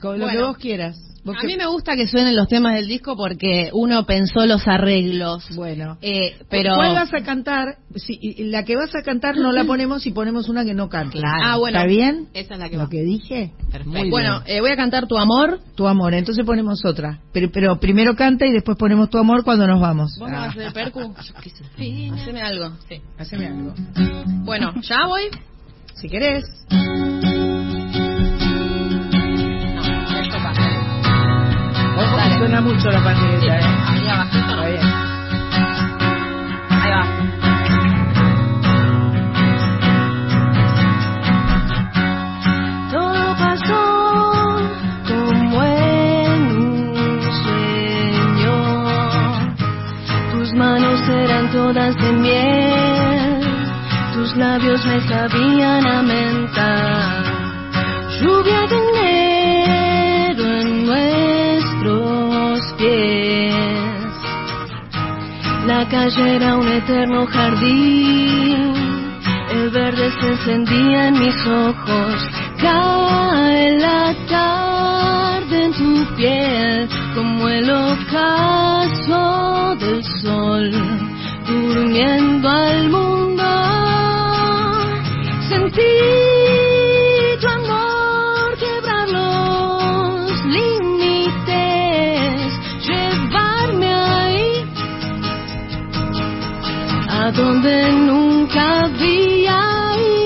Con lo que vos quieras. A mí me gusta que suenen los temas del disco porque uno pensó los arreglos. Bueno, eh, pero ¿cuál vas a cantar? Si, la que vas a cantar no la ponemos y ponemos una que no cante. Ah, bueno. ¿Está bien? Esa es la que Lo que dije. Perfecto. bueno, eh, voy a cantar Tu Amor. Tu Amor, entonces ponemos otra. Pero, pero primero canta y después ponemos Tu Amor cuando nos vamos. ¿Vos a hacer percu? Haceme algo. Sí, haceme algo. Bueno, ¿ya voy? Si querés. Suena mucho la pandereta, ¿eh? Ahí abajito. Ahí va. Todo pasó como en un sueño. Tus manos eran todas de miel. Tus labios me sabían a menta. Lluvia de enero La calle era un eterno jardín. El verde se encendía en mis ojos. Cae la tarde en tu piel como el ocaso del sol, durmiendo al mundo. donde nunca había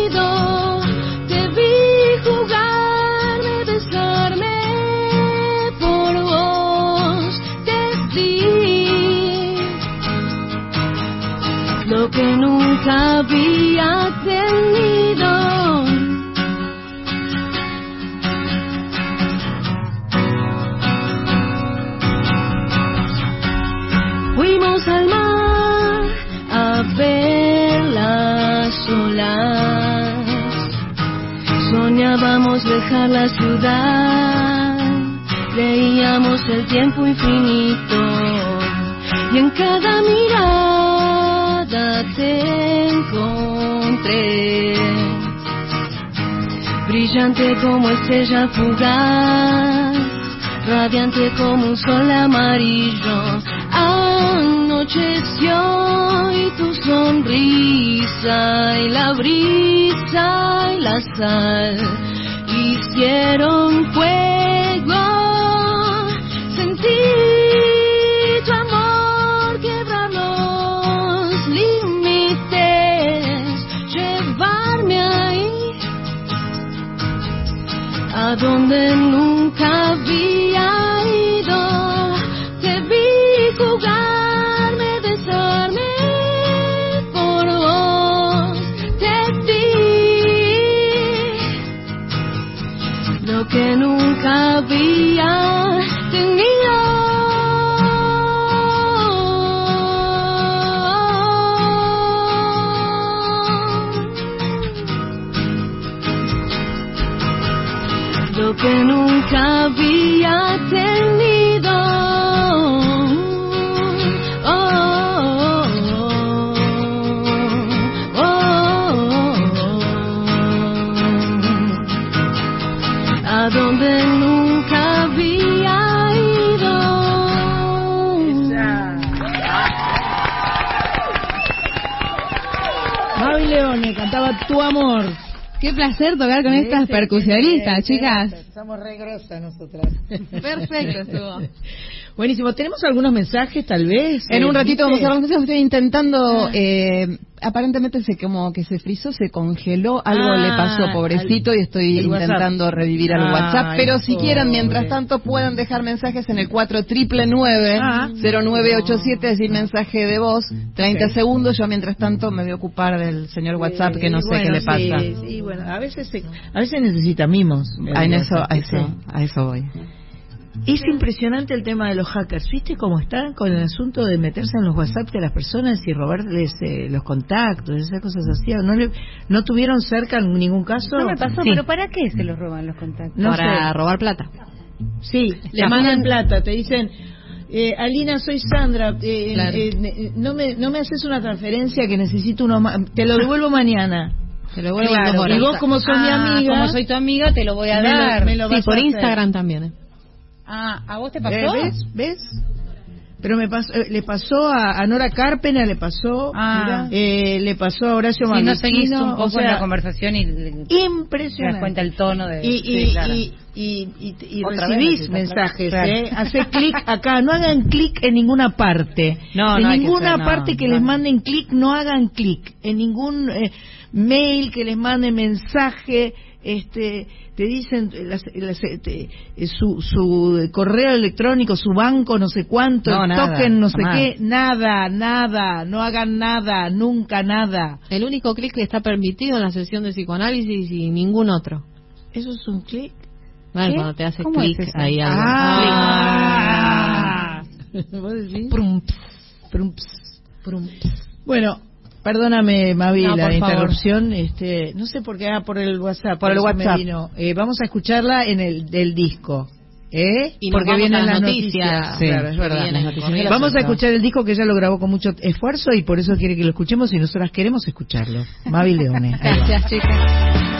ido. Te vi jugarme, besarme por vos. Te lo que nunca había tenido. Soñábamos dejar la ciudad, creíamos el tiempo infinito y en cada mirada te encontré, brillante como estrella fugaz, radiante como un sol amarillo. Anocheció y tu sonrisa y la brisa y la sal hicieron fuego. Placer tocar con estas ¿Viste? percusionistas, Qué chicas. Somos re grosas nosotras. Perfecto estuvo. Buenísimo. ¿Tenemos algunos mensajes, tal vez? En un Eh, ratito vamos a ustedes. Estoy intentando, Ah. eh, aparentemente se como que se frizó, se congeló, algo Ah, le pasó, pobrecito, al- y estoy intentando WhatsApp. revivir al WhatsApp. Pero si pobre. quieren, mientras tanto, puedan dejar mensajes en el 4999 Ah. 0987 decir mensaje de voz, 30 Ok. segundos. Yo, mientras tanto, me voy a ocupar del señor WhatsApp, que no sé bueno, qué le pasa. Sí, sí, bueno, a veces, se- a veces necesita mimos. Ah, en eso, a eso, a eso voy. Es impresionante el tema de los hackers. ¿Viste cómo están con el asunto de meterse en los WhatsApp de las personas y robarles eh, los contactos, esas cosas así? ¿No, le- ¿No tuvieron cerca en ningún caso? No me pasó, Sí. pero ¿para qué se los roban los contactos? No Para sé. robar plata. Sí, Le le mandan plata, te dicen, eh, Alina, soy Sandra, eh, Claro. eh, ne- no, me, no me haces una transferencia que necesito uno ma- te lo devuelvo mañana. Te lo vuelvo en Claro, y vos como sos mi Ah, amiga, Como soy tu amiga, te lo voy a me lo- dar. me lo Sí, por a hacer. Instagram también. ¿Eh? Ah, ¿a vos te Eh, pasó? ¿Ves? ¿Ves? Pero me pasó, eh, le pasó a, a Nora Carpena, le pasó, Ah. eh, le pasó a Horacio Si no seguís un poco o sea, en la conversación y le- te das impresionante. cuenta el tono de... y, y, Sí, claro. y, y, y- y Otra vez recibís mensajes, plata. ¿eh? Hace clic acá, no hagan clic en ninguna parte. No, en no hay que ninguna parte que no. les manden clic, no hagan clic. En ningún eh, mail que les manden mensaje, este te dicen las- las- te- eh, su, su correo electrónico, su banco, no sé cuánto, No, el nada, token, no sé qué, nada, nada, no hagan nada, nunca nada. El único clic que está permitido en la sesión de psicoanálisis y ningún otro. ¿Eso es un clic? Bueno, ¿Qué? cuando te hace ¿Cómo es clic eso? ahí algo. Ah. ¿Vos decís? Prum, ps, Prum, ps. prum, ps. Bueno, perdóname, Mavi, No, la interrupción. Este, no sé por qué, ah, por el WhatsApp. Por el me WhatsApp. vino. Eh, vamos a escucharla en el del disco. ¿Eh? Y Porque vienen las noticias. noticias. Sí, claro, es verdad. las noticias. Vamos a escuchar el disco que ella lo grabó con mucho esfuerzo y por eso quiere que lo escuchemos y nosotras queremos escucharlo. Mavi Leone. Gracias, chicas.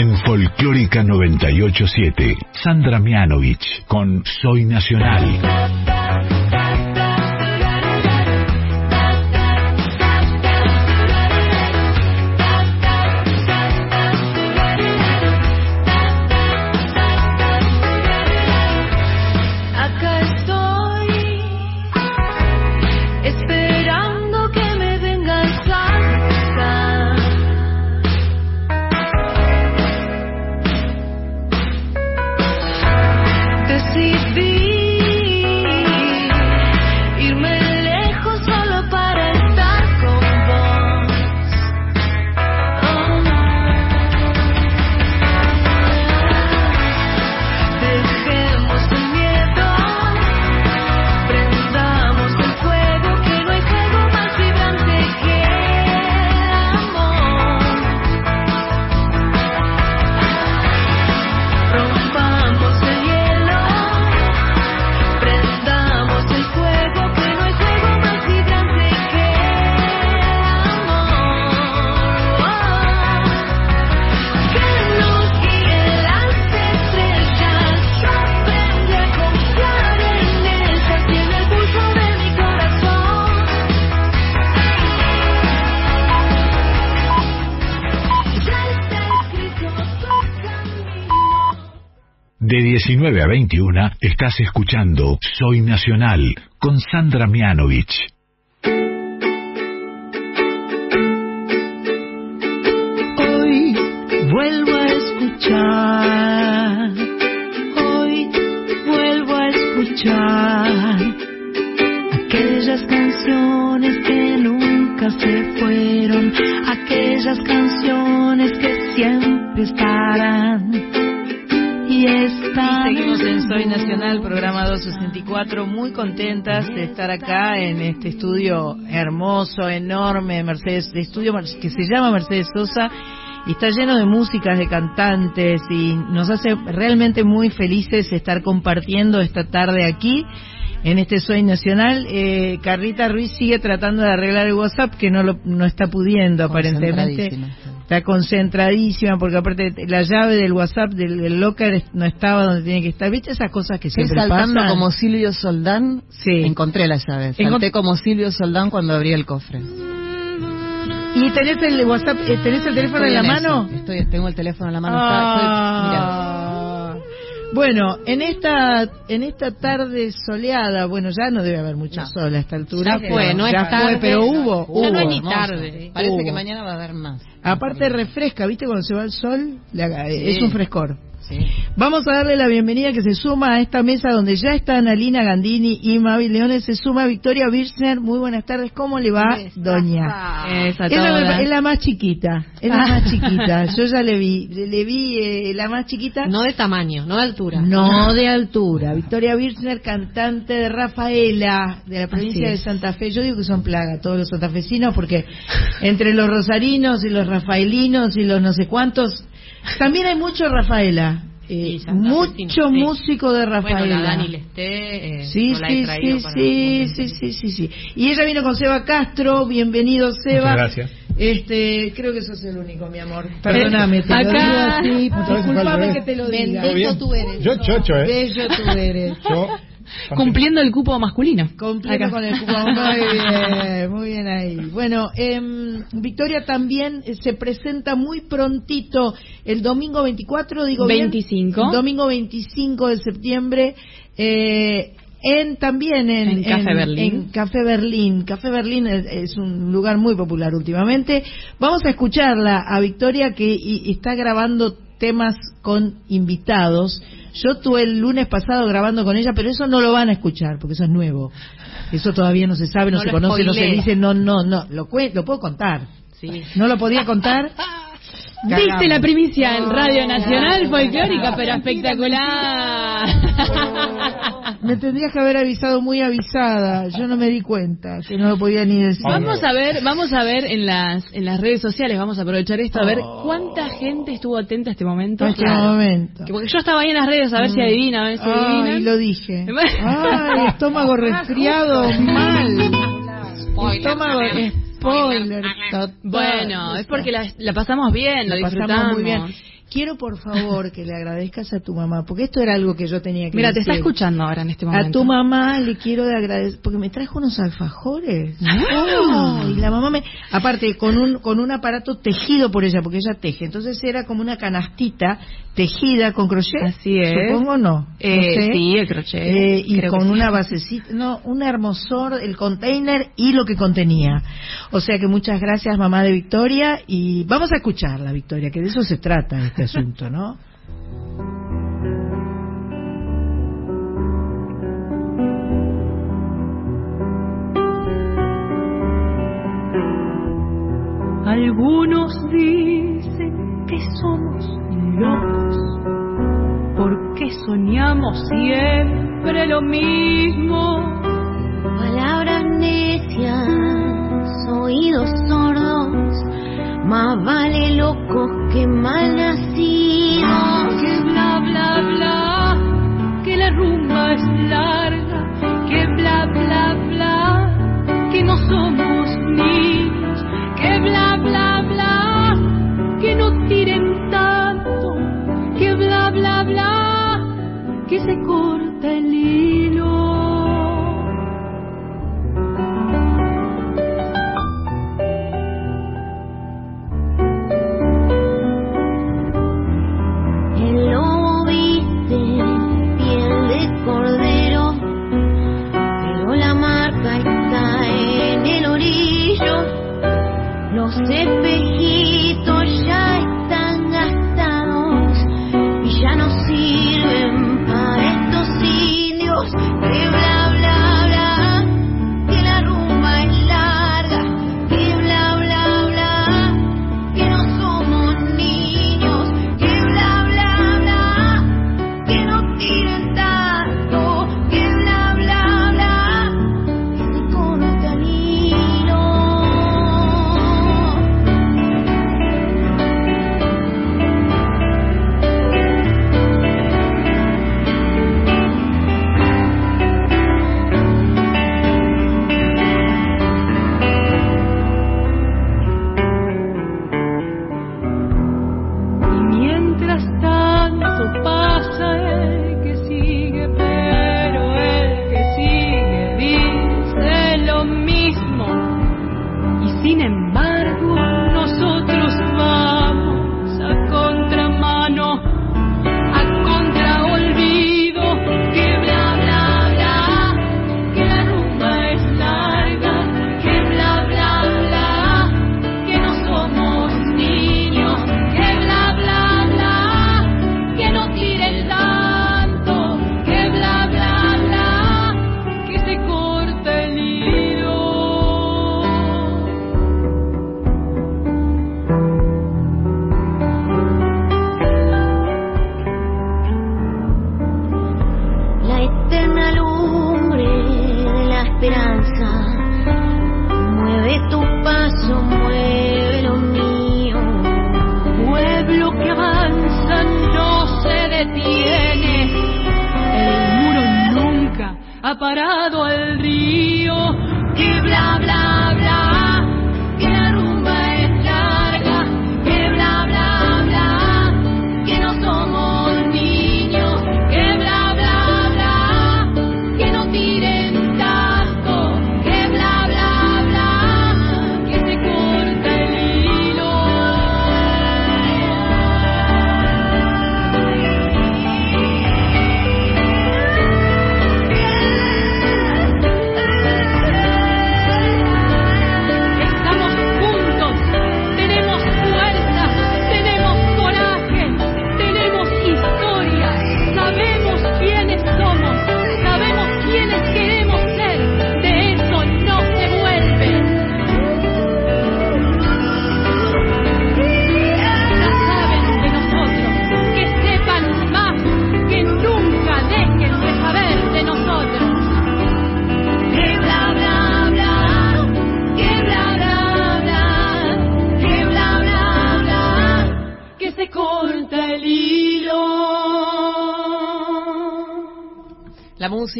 En Folclórica 987, Sandra Mianovich con Soy Nacional. 21 estás escuchando Soy Nacional con Sandra Mianovich. 264, muy contentas de estar acá en este estudio hermoso, enorme, Mercedes, de estudio que se llama Mercedes Sosa y está lleno de músicas, de cantantes y nos hace realmente muy felices estar compartiendo esta tarde aquí en este Soy Nacional. Eh, Carlita Ruiz sigue tratando de arreglar el WhatsApp que no lo no está pudiendo aparentemente está concentradísima porque aparte la llave del WhatsApp del, locker no estaba donde tiene que estar. ¿Viste esas cosas que siempre saltando como Silvio Soldán? Sí. Encontré la llave. Salté como Silvio Soldán cuando abrí el cofre. ¿Y tenés el WhatsApp, eh, tenés el teléfono en la mano? Estoy, tengo el teléfono en la mano. Ah. Bueno, en esta en esta tarde soleada, bueno, ya no debe haber mucho sol a esta altura. Ya fue, no es tarde, pero hubo, ya no es ni tarde. Parece que mañana va a haber más. Aparte refresca, ¿viste? Cuando se va el sol, es un frescor. Vamos a darle la bienvenida que se suma a esta mesa donde ya están Alina Gandini y Mavi Leones. Se suma Victoria Birchner. Muy buenas tardes. ¿Cómo le va, doña? es, la, más chiquita. Es la más chiquita. Yo ya le vi. Le, vi eh, la más chiquita. No de tamaño, no de altura. No de altura. Victoria Birchner, cantante de Rafaela, de la provincia de Santa Fe. Yo digo que son plaga todos los santafesinos porque entre los rosarinos y los rafaelinos y los no sé cuántos también hay mucho Rafaela. Eh, mucho músico de Rafaela. Bueno, la Dani Lesté, eh, sí, no sí, sí, sí, sí, sí, sí, sí. Y ella vino con Seba Castro. Bienvenido, Seba. Muchas gracias. Este, creo que sos el único, mi amor. Eh, Perdóname, te Acá... lo digo así. Disculpame que te lo diga. Bendito tú eres. Yo chocho, ¿eh? Bello tú eres. Yo Cumpliendo el cupo masculino. Cumpliendo con el cupo Muy bien, muy bien ahí. Bueno, eh, Victoria también se presenta muy prontito el domingo 24, digo 25. Bien, domingo 25 de septiembre. Eh, en también en, Café Berlín. En Café Berlín. Café Berlín es, un lugar muy popular últimamente. Vamos a escucharla a Victoria que está grabando temas con invitados. Yo estuve el lunes pasado grabando con ella, pero eso no lo van a escuchar porque eso es nuevo. Eso todavía no se sabe, no, se conoce, no se dice, no, no, no. Lo, lo puedo contar. Sí. No lo podía contar. Viste la primicia en Radio Nacional Folclórica, pero espectacular. Me tendrías que haber avisado muy avisada. Yo no me di cuenta que no lo podía ni decir. Vamos a ver, vamos a ver en las en las redes sociales, vamos a aprovechar esto a ver oh. cuánta gente estuvo atenta a este momento. A este momento. porque yo estaba ahí en las redes a ver si mm. adivina, a ver si adivina. Ay, lo dije. Ay, estómago resfriado mal. Estómago spoiler. Bueno, es porque la, pasamos bien, la, disfrutamos muy bien. Quiero por favor que le agradezcas a tu mamá, porque esto era algo que yo tenía que Mira, te está escuchando ahora en este momento. A tu mamá le quiero agradecer, porque me trajo unos alfajores. Oh, y la mamá me, aparte con un con un aparato tejido por ella, porque ella teje, entonces era como una canastita tejida con crochet. Así es. Supongo no. Eh, Sí, el crochet. Eh, y con una basecita, no, un hermosor, el container y lo que contenía. O sea que muchas gracias mamá de Victoria y vamos a escucharla Victoria, que de eso se trata este asunto, ¿no? Algunos dicen que somos locos porque soñamos siempre lo mismo. Palabras necias, oídos sordos, más vale locos que mal nacidos. Que bla bla bla, que la rumba es larga, que bla bla bla, que no somos niños, que bla bla bla, que no tiren tanto, que bla bla bla, que se Los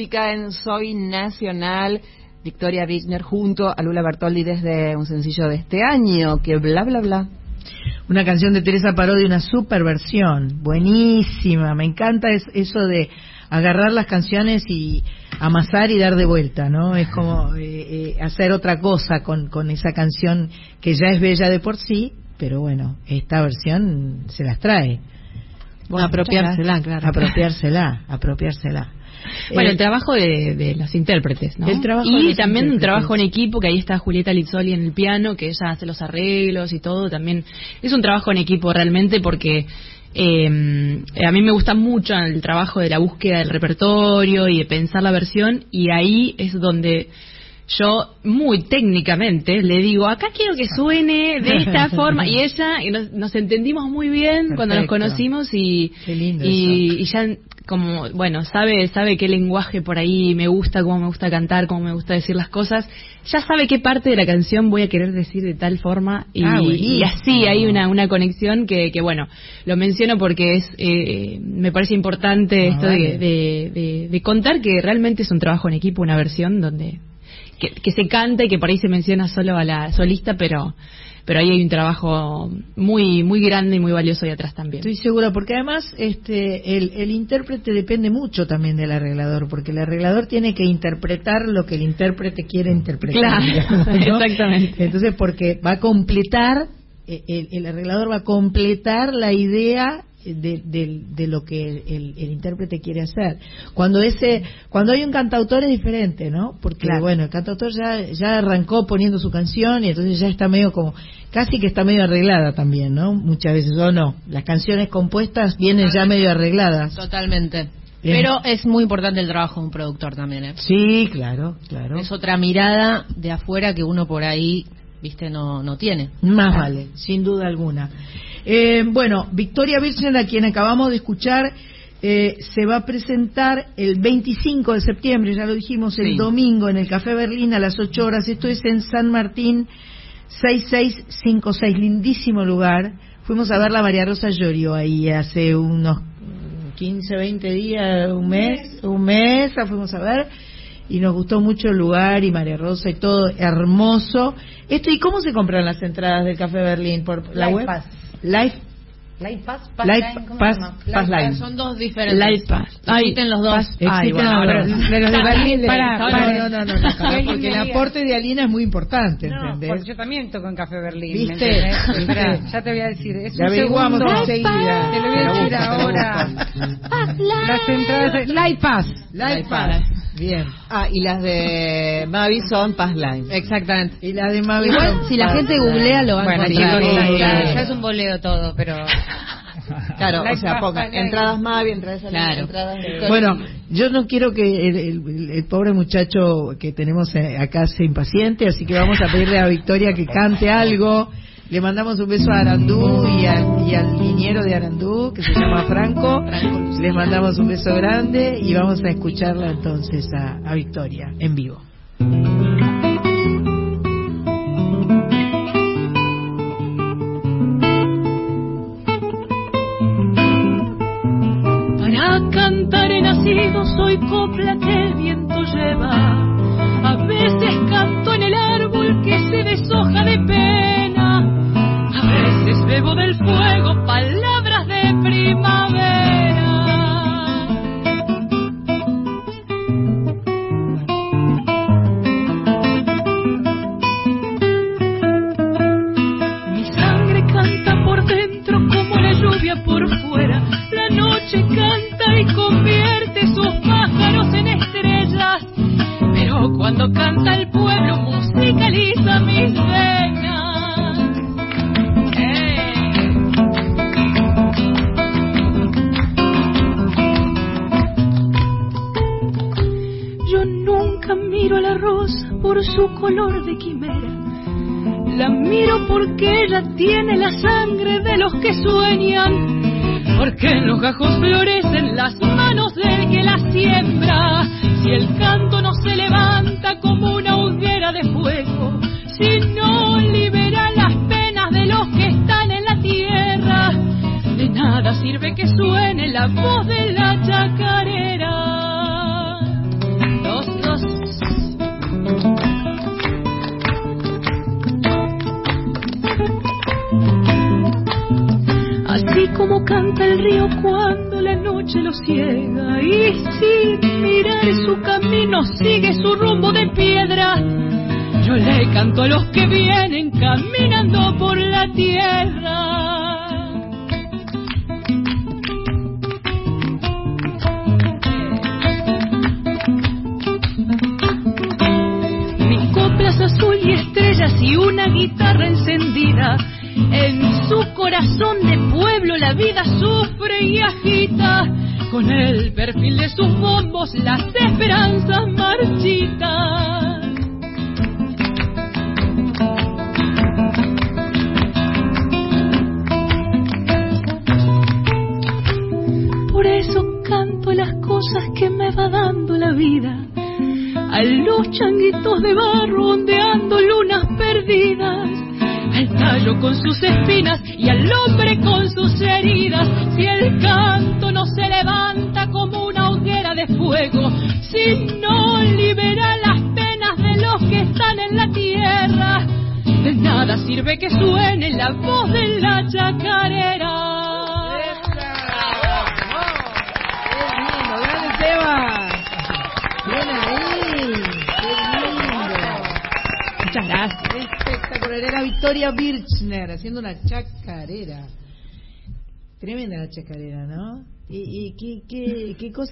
música en Soy Nacional. Victoria Wigner junto a Lula Bertoldi desde un sencillo de este año, que bla bla bla. una canción de Teresa Paró de una super versión, buenísima, me encanta eso de agarrar las canciones y amasar y dar de vuelta, ¿no? Es como eh, eh, hacer otra cosa con, con esa canción que ya es bella de por sí, pero bueno, esta versión se las trae. Bueno, apropiársela, claro. Apropiársela, apropiársela. Bueno, el eh, trabajo de, de, los intérpretes, ¿no? y también un trabajo en equipo, que ahí está Julieta Lizzoli en el piano, que ella hace los arreglos y todo, también es un trabajo en equipo realmente porque eh, a mí me gusta mucho el trabajo de la búsqueda del repertorio y de pensar la versión y ahí es donde yo muy técnicamente le digo, acá quiero que suene de esta forma. Y ella, y nos, entendimos muy bien cuando nos conocimos y, y, ya como, bueno, sabe, sabe qué lenguaje por ahí me gusta, cómo me gusta cantar, cómo me gusta decir las cosas. Ya sabe qué parte de la canción voy a querer decir de tal forma y, ah, así hay una, una conexión que, que, bueno, lo menciono porque es, eh, me parece importante ah, esto de, de, de contar que realmente es un trabajo en equipo, una versión donde que, se canta y que por ahí se menciona solo a la solista, pero pero ahí hay un trabajo muy muy grande y muy valioso ahí atrás también. Estoy segura, porque además este el, el intérprete depende mucho también del arreglador, porque el arreglador tiene que interpretar lo que el intérprete quiere interpretar. Claro, exactamente. Entonces, porque va a completar, eh, el, el arreglador va a completar la idea de, de, lo que el, el, intérprete quiere hacer. Cuando ese, cuando hay un cantautor es diferente, ¿no? Porque bueno, el cantautor ya, ya arrancó poniendo su canción y entonces ya está medio como, casi que está medio arreglada también, ¿no? Muchas veces, o no, las canciones compuestas vienen ya medio arregladas. Totalmente. Pero es muy importante el trabajo de un productor también, ¿eh? Sí, claro, claro. Es otra mirada de afuera que uno por ahí, viste, no, no tiene. Más vale, sin duda alguna. Eh, bueno, Victoria Birchner, a quien acabamos de escuchar, eh, se va a presentar el 25 de septiembre, ya lo dijimos, el domingo en el Café Berlín a las 8 horas. Esto es en San Martín 6656, lindísimo lugar. Fuimos a ver la María Rosa Llorio ahí hace unos 15, 20 días, un mes, un mes, la fuimos a ver y nos gustó mucho el lugar y María Rosa y todo hermoso. Esto y cómo se compran las entradas del Café Berlín por la, web. Life Light Pass, Pass Light Line, Pass, Pass Line. Son dos diferentes. Light Pass. Existen los dos. Existen los de Berlín. Para, para, no, no, no, porque el aporte de Alina es muy importante, ¿entendés? porque yo también toco en Café Berlín. ¿Viste? Espera, ya te voy a decir. Es un averiguamos enseguida. Te lo voy a decir ahora. Las entradas de Light Pass. Light Pass. Bien. Ah, y las de Mavi son Passline. Exactamente. Y las de Mavi Igual, si la gente googlea, lo van a encontrar. ya es un boleo todo, pero... Claro, o sea, pongan entradas Mavi, entradas claro. entradas Bueno, yo no quiero que el, el, pobre muchacho que tenemos eh, acá se impaciente, así que vamos a pedirle a Victoria que cante algo. Le mandamos un beso a Arandú y al, y al liniero de Arandú, que se llama Franco. Les mandamos un beso grande y vamos a escucharla entonces a, a Victoria en vivo. Para cantar he nacido, soy copla que el viento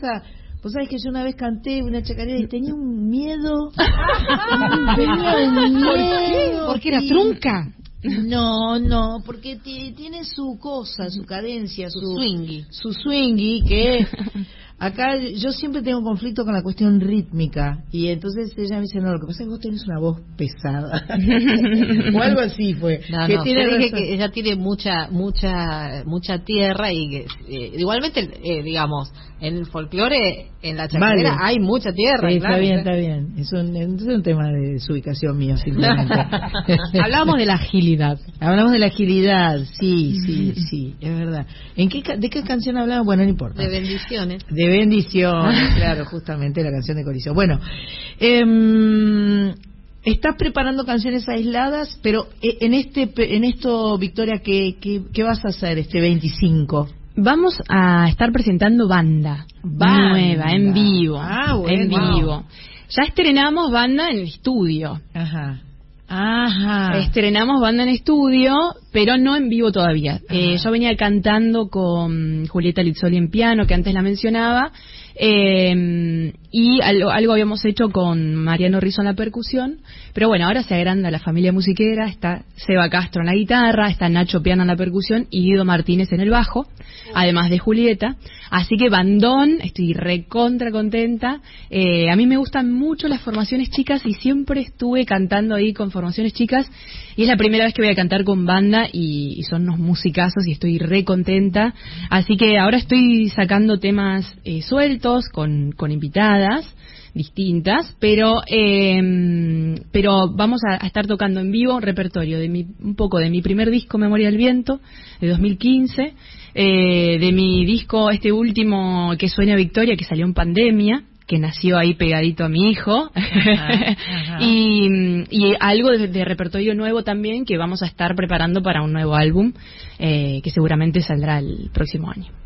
cosa. Vos sabés que yo una vez canté una chacarera y tenía un miedo. tenía un miedo. ¿Porque era trunca? No, no, porque tiene su cosa, su cadencia, su, su swingy. Su swingy, que Acá yo siempre tengo conflicto con la cuestión rítmica y entonces ella me dice, no, lo que pasa es que vos tenés una voz pesada. o algo así fue. No, que tiene que ella tiene mucha mucha mucha tierra y que, eh, igualmente, eh, digamos, en el folclore, en la chacarera hay mucha tierra. está bien, está bien. Es un, es un tema de desubicación mío simplemente. Hablamos de la agilidad. Hablamos de la agilidad, sí, sí, sí, es verdad. ¿En qué, ¿De qué canción hablamos? Bueno, no importa. De bendiciones. De bendiciones, claro, justamente la canción de Corizo. Bueno, eh, estás preparando canciones aisladas, pero eh, en este en esto, Victoria, ¿qué, qué, vas a hacer este 25? Vamos a estar presentando banda, nueva, en vivo. Ah, en vivo. Ya estrenamos banda en el estudio. Ajá. Ajá. Estrenamos banda en estudio, pero no en vivo todavía. Eh, yo venía cantando con Julieta Lizzoli en piano, que antes la mencionaba, eh, y algo, habíamos hecho con Mariano Rizzo en la percusión, pero bueno, ahora se agranda la familia musiquera, está Seba Castro en la guitarra, está Nacho Piano en la percusión y Guido Martínez en el bajo, además de Julieta. Así que bandón, estoy recontra contenta. Eh, a mí me gustan mucho las formaciones chicas y siempre estuve cantando ahí con formaciones chicas y es la primera vez que voy a cantar con banda y, son unos musicazos y estoy re contenta. Así que ahora estoy sacando temas eh, sueltos con, con invitadas distintas, pero eh, pero vamos a, estar tocando en vivo repertorio de mi, un poco de mi primer disco Memoria del Viento de 2015, eh, de mi disco este último que sueña Victoria que salió en pandemia que nació ahí pegadito a mi hijo y, y, algo de, repertorio nuevo también que vamos a estar preparando para un nuevo álbum eh, que seguramente saldrá el próximo año.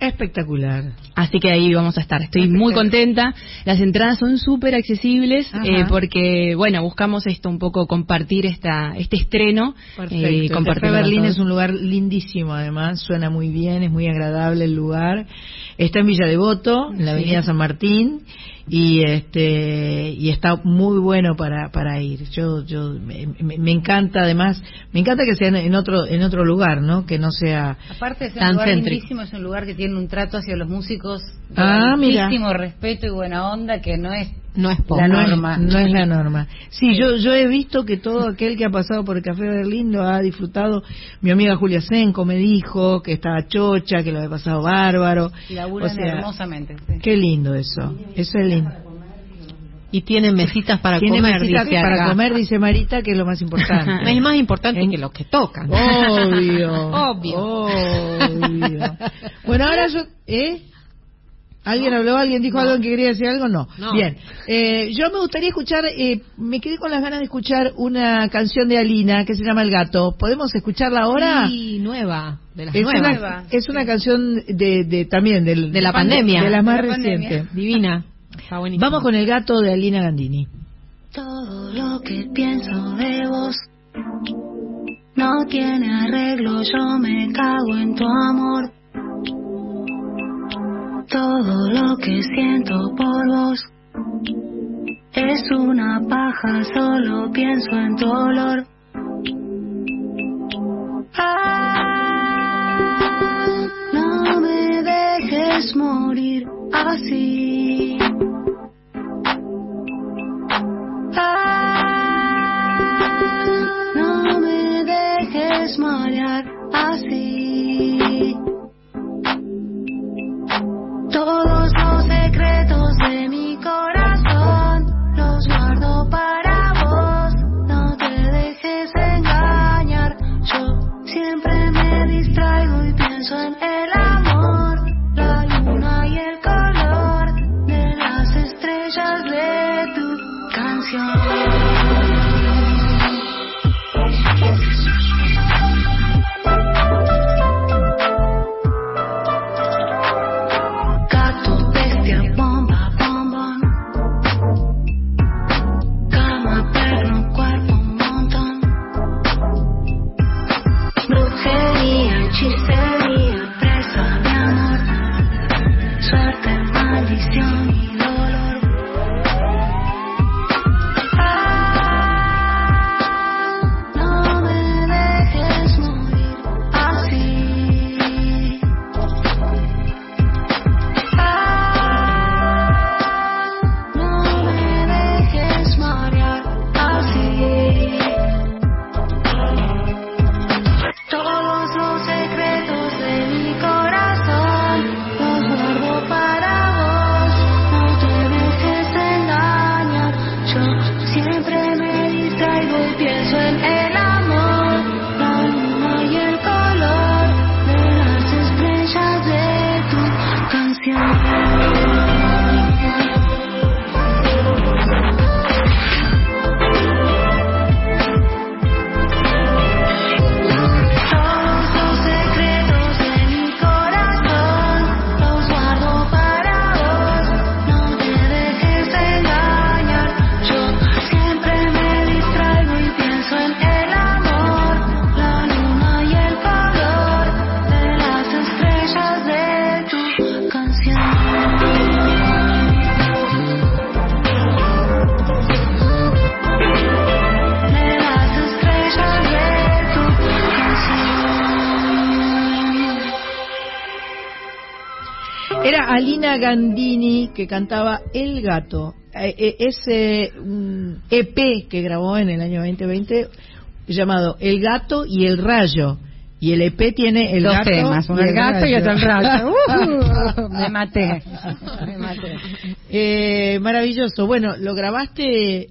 Espectacular. Así que ahí vamos a estar. Estoy muy contenta. Las entradas son súper accesibles eh, porque, bueno, buscamos esto un poco compartir esta este estreno. Eh, Perfecto. Berlín es un lugar lindísimo, además. Suena muy bien, es muy agradable el lugar. Está en Villa Devoto, en la Avenida San Martín y este y está muy bueno para para ir. Yo yo me, encanta además me encanta que sea en otro en otro lugar no que no sea aparte es un lugar lindísimo es un lugar que tiene un trato hacia los músicos de ah, muchísimo respeto y buena onda que no es no es la norma no es la norma sí yo yo he visto que todo aquel que ha pasado por el café Berlín lo ha disfrutado mi amiga Julia Senco me dijo que estaba chocha que lo había pasado bárbaro y o sea, hermosamente qué lindo eso eso es lindo y tienen mesitas para comer, mesitas dice para comer, dice Marita, que es lo más importante. es más importante que los que tocan. Obvio. Obvio. Obvio. bueno, ahora yo... ¿Eh? ¿Alguien habló? ¿Alguien dijo algo que quería decir algo? No. Bien. Eh, yo me gustaría escuchar, eh, me quedé con las ganas de escuchar una canción de Alina que se llama El Gato. ¿Podemos escucharla ahora? Sí, nueva. De las es, nuevas. Una, es una canción de, de también del, de la pandemia. De las más recientes. Divina. Vamos con El Gato de Alina Gandini. Todo lo que pienso de vos no tiene arreglo, yo me cago en tu amor todo lo que siento por vos. Es una paja, solo pienso en tu olor. Ah, no me dejes morir así. Ah, no me dejes marear así. Gandini que cantaba El Gato. Eh, eh, ese EP que grabó en el año 2020 llamado El Gato y el Rayo. Y el EP tiene el Dos gato temas, y el gato y otro el rayo. Uh, me maté. Me maté. Eh, maravilloso. Bueno, lo grabaste,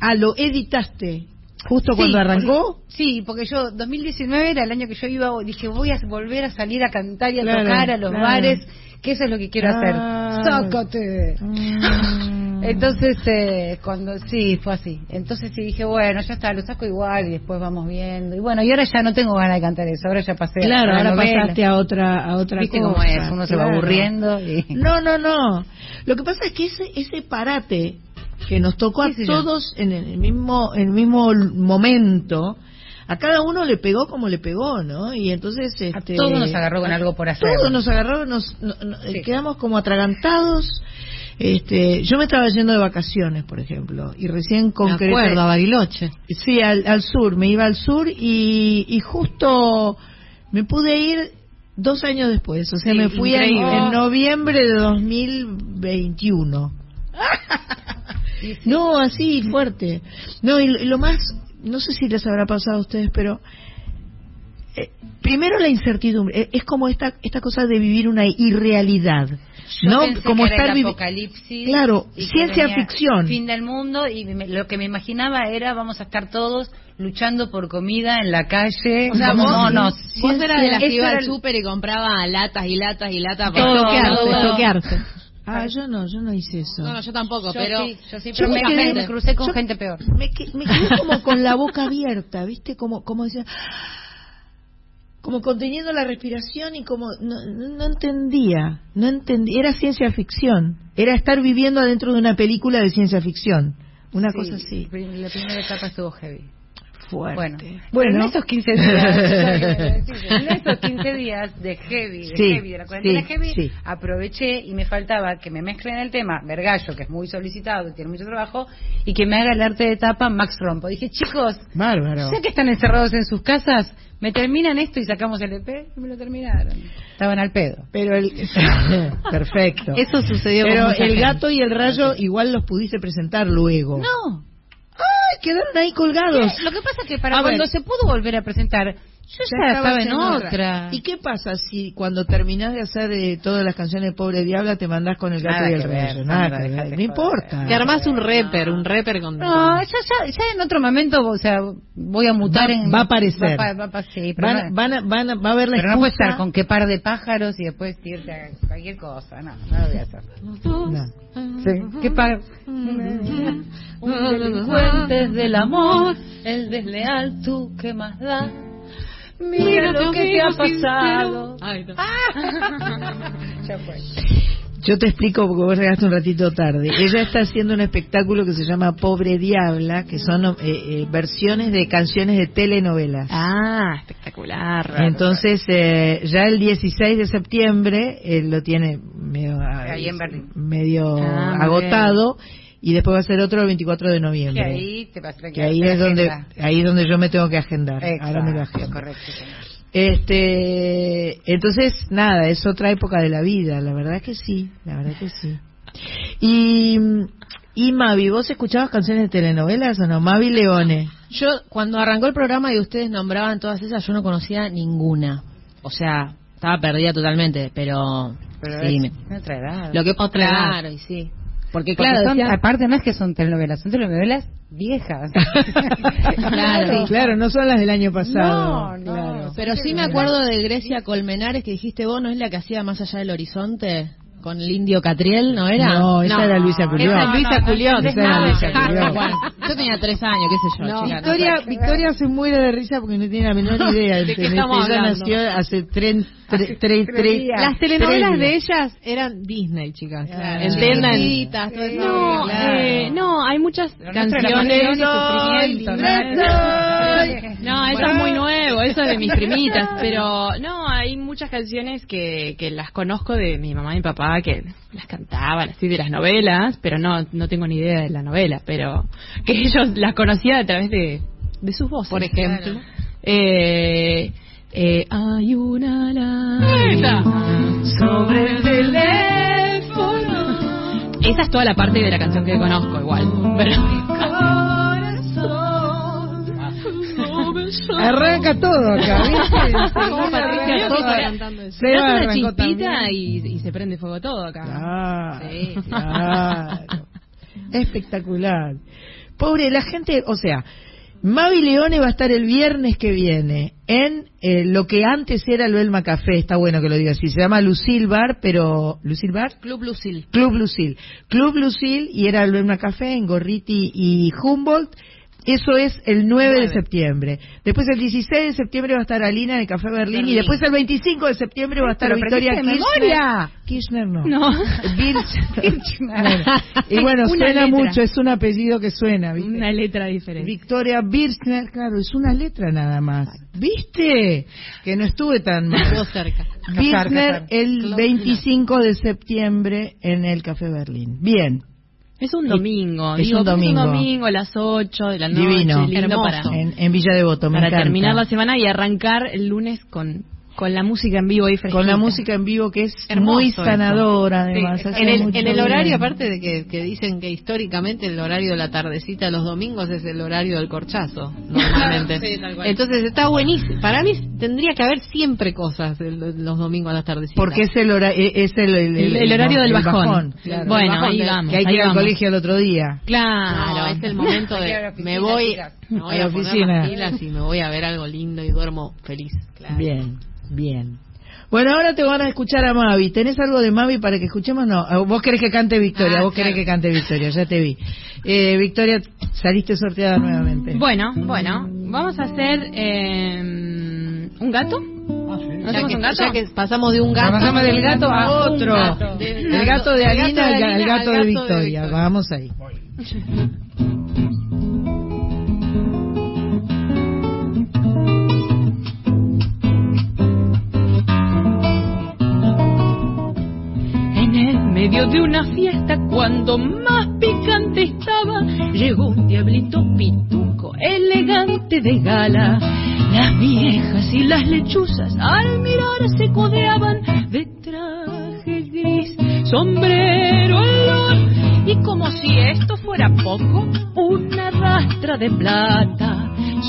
ah, lo editaste justo cuando arrancó. sí, porque yo 2019 era el año que yo iba, dije voy a volver a salir a cantar y a tocar a los bares que eso es lo que quiero hacer. Ah. ¡Sácate! Mm. Entonces, eh, cuando sí, fue así. Entonces sí dije, bueno, ya está, lo saco igual y después vamos viendo. Y bueno, y ahora ya no tengo ganas de cantar eso, ahora ya pasé Claro, ahora novela. pasaste a otra, a otra ¿Viste cosa. cómo es? Uno se va claro. aburriendo y... No, no, no. Lo que pasa es que ese, ese parate que nos tocó a todos en el mismo, en el mismo momento, a cada uno le pegó como le pegó, ¿no? Y entonces A este, todos nos agarró con algo por hacer. Todos nos agarró, nos, no- no- Sí. quedamos como atragantados. Este, yo me estaba yendo de vacaciones, por ejemplo, y recién concreté. acuerdo, a Bariloche. Sí, al, al sur, me iba al sur y, y justo me pude ir dos años después, o sea, Sí, me fui en, en noviembre de 2021. No, así fuerte. No, y lo, y lo más, no sé si les habrá pasado a ustedes, pero eh, primero la incertidumbre, eh, es como esta esta cosa de vivir una irrealidad. Yo ¿no? pensé como que era estar el apocalipsis. Claro, y ciencia ficción. Fin del mundo y me- lo que me imaginaba era vamos a estar todos luchando por comida en la calle O sea, vos, monos. vos eras de las que iba al súper y compraba latas y latas y latas para todo. estoquearse. Ah, yo no, yo no hice eso. No, no, yo tampoco, Yo pero sí, yo sí, pero me, quedé- me crucé con yo- gente peor. Me, que- me quedé como con la boca abierta, ¿viste? Como, como decía, como conteniendo la respiración y como no, no- no entendía, no entendía, era ciencia ficción, era estar viviendo adentro de una película de ciencia ficción, una Sí, cosa así. La primera etapa estuvo heavy. Fuerte. Bueno, Bueno. en esos 15 días, en esos 15 días de heavy, de Sí, heavy, de la cuarentena sí, heavy, sí. aproveché y me faltaba que me mezclen el tema Vergallo, que es muy solicitado y tiene mucho trabajo, y que me haga el arte de tapa Max Rompo. Dije, chicos, Bárbaro. ya que están encerrados en sus casas, me terminan esto y sacamos el EP, y me lo terminaron. Estaban al pedo. Pero el perfecto. eso sucedió Pero con el gente. gato y el rayo igual los pudiste presentar luego. No, quedaron ahí colgados. lo que pasa es que para A cuando ver. se pudo volver a presentar, yo ya, estaba en otra. ¿Y qué pasa si cuando terminás de hacer eh, todas las canciones de Pobre Diabla te mandás con el gato Nada y el que? Sandra, Nada, que no importa. Te armás un rapper, un rapper con... No, ya, ya, ya en otro momento, o sea, voy a mutar Va- en... va a aparecer. Va, va- va- sí, pero, Van, a- no, van, a- van a- va a haber la pero no puede excusa- estar con qué par de pájaros y después irte a cualquier cosa. No, no lo voy a hacer. No. Sí, ¿Qué par? Un delincuente del amor, el desleal, tú, ¿qué más da? Mira lo que te ha pasado. Ay, no. Ya fue. Yo te explico porque vos llegaste un ratito tarde. Ella está haciendo un espectáculo que se llama Pobre Diabla, que son eh, eh, versiones de canciones de telenovelas. Ah, espectacular. Entonces, eh, ya el 16 de septiembre eh, lo tiene medio, ah, Ahí en Berlín. medio Ah, agotado y después va a ser otro el 24 de Que noviembre. ahí te vas a Que ahí es donde ahí es donde yo me tengo que agendar. Ahora me lo agendo. correcto. Este, entonces nada, es otra época de la vida, la verdad que sí, la verdad que sí. Y y Mavi, ¿vos escuchabas canciones de telenovelas o no? Mavi Leone. Yo, cuando arrancó el programa y ustedes nombraban todas esas, yo no conocía ninguna. O sea, estaba perdida totalmente, pero... Pero sí, es me- otra edad. Lo que Otra edad. claro, y sí. Porque Porque claro, son- decían- aparte no es que son telenovelas, son telenovelas viejas. Claro. claro, no son las del año pasado. No, no. claro. Pero sí me acuerdo de Grecia Colmenares que dijiste vos, ¿no es la que hacía Más allá del horizonte? Con el indio Catriel, ¿no era? No, esa era Luisa Culión. Esa es Luisa No, no, Culión. no, esa era no, Luisa no, Culión. Bueno, yo tenía tres años, qué sé yo, chica, Victoria, se muere de risa porque no tiene la menor idea. ¿De estamos Ella hablando? nació hace tres, Las telenovelas de ellas eran Disney, chicas. Claro. Entiendan. No, Claro. eh, no, hay muchas canciones. ¿no? Eso es muy nuevo, eso es de mis primitas, pero no, hay muchas canciones que, que las conozco de mi mamá y mi papá que las cantaban así de las novelas, pero no no tengo ni idea de la novela, pero que ellos las conocían a través de, de sus voces. Por ejemplo. Eh, eh, hay una lágrima sobre el teléfono. Esa es toda la parte de la canción que conozco igual. Pero... Arranca todo acá, ¿viste? Como Patricia. Seba Hace una chispita y se prende fuego todo acá. Claro, Sí. claro. Espectacular. Pobre, la gente, o sea, Mavi Leone va a estar el viernes que viene en eh, lo que antes era el Belma Café, está bueno que lo diga así, se llama Lucille Bar, pero... ¿Lucille Bar? Club Lucil. Club Lucille. Club Lucille y era el Belma Café en Gorriti y Humboldt. Eso es el 9 de septiembre. Después el 16 de septiembre va a estar Alina en el Café Berlín, y después el 25 de septiembre va a estar Victoria Kirchner. memoria. Kirchner no. No. Birchner. y bueno, Una suena letra. mucho, es un apellido que suena, ¿viste? Una letra diferente. Victoria Birchner, claro, es una letra nada más. ¿Viste? Que no estuve tan mal. Estuvo cerca. Birchner el 25 de septiembre en el Café Berlín. Bien. Es un domingo. Es digo, un domingo. Es un domingo a las 8 de la noche. Divino. Lindo Hermoso. para, En, en Villa Devoto, me para encanta. terminar la semana y arrancar el lunes con, con la música en vivo ahí fresquita. Con la música en vivo que es Hermoso muy eso. sanadora, además. Sí, en, el, mucho en el bien. horario, aparte de que, que dicen que históricamente el horario de la tardecita de los domingos es el horario del corchazo, normalmente. Sí. Entonces está buenísimo. Para mí tendría que haber siempre cosas el- los domingos a las tardecitas. Porque es el, hora- e- es el, el- El- el horario del bajón. claro. Bueno, bajón ahí vamos, Que hay que ahí ir al colegio el otro día. Claro. No, es el momento de me voy, chicas. me voy A la a, poner oficina. las pilas y me voy a ver algo lindo y duermo feliz. Bien, bien. Bueno, ahora te van a escuchar a Mavi. ¿Tenés algo de Mavi para que escuchemos? No, eh, vos querés que cante Victoria, ah, vos querés que cante Victoria, ya te vi. Eh, Victoria, saliste sorteada nuevamente. Bueno, bueno, vamos a hacer eh, un gato. Ah, un gato? Ya que pasamos de un gato. Pasamos del gato a otro. El gato de Alina al gato de Victoria. Vamos ahí. de una fiesta, cuando más picante estaba, llegó un diablito pituco, elegante de gala. Las viejas y las lechuzas al mirar se codeaban de traje gris, sombrero olor, y como si esto fuera poco, una rastra de plata.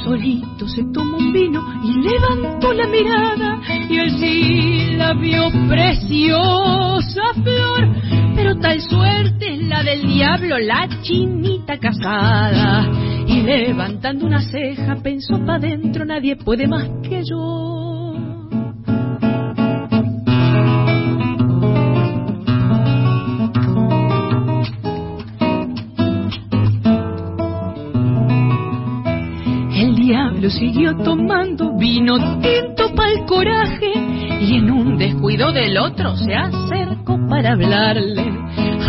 Solito se tomó un vino y levantó la mirada y él sí la vio preciosa flor, pero tal suerte es la del diablo, la chinita casada. Y levantando una ceja pensó pa' dentro, nadie puede más que yo. Siguió tomando vino tinto pa'l coraje y en un descuido del otro se acercó para hablarle.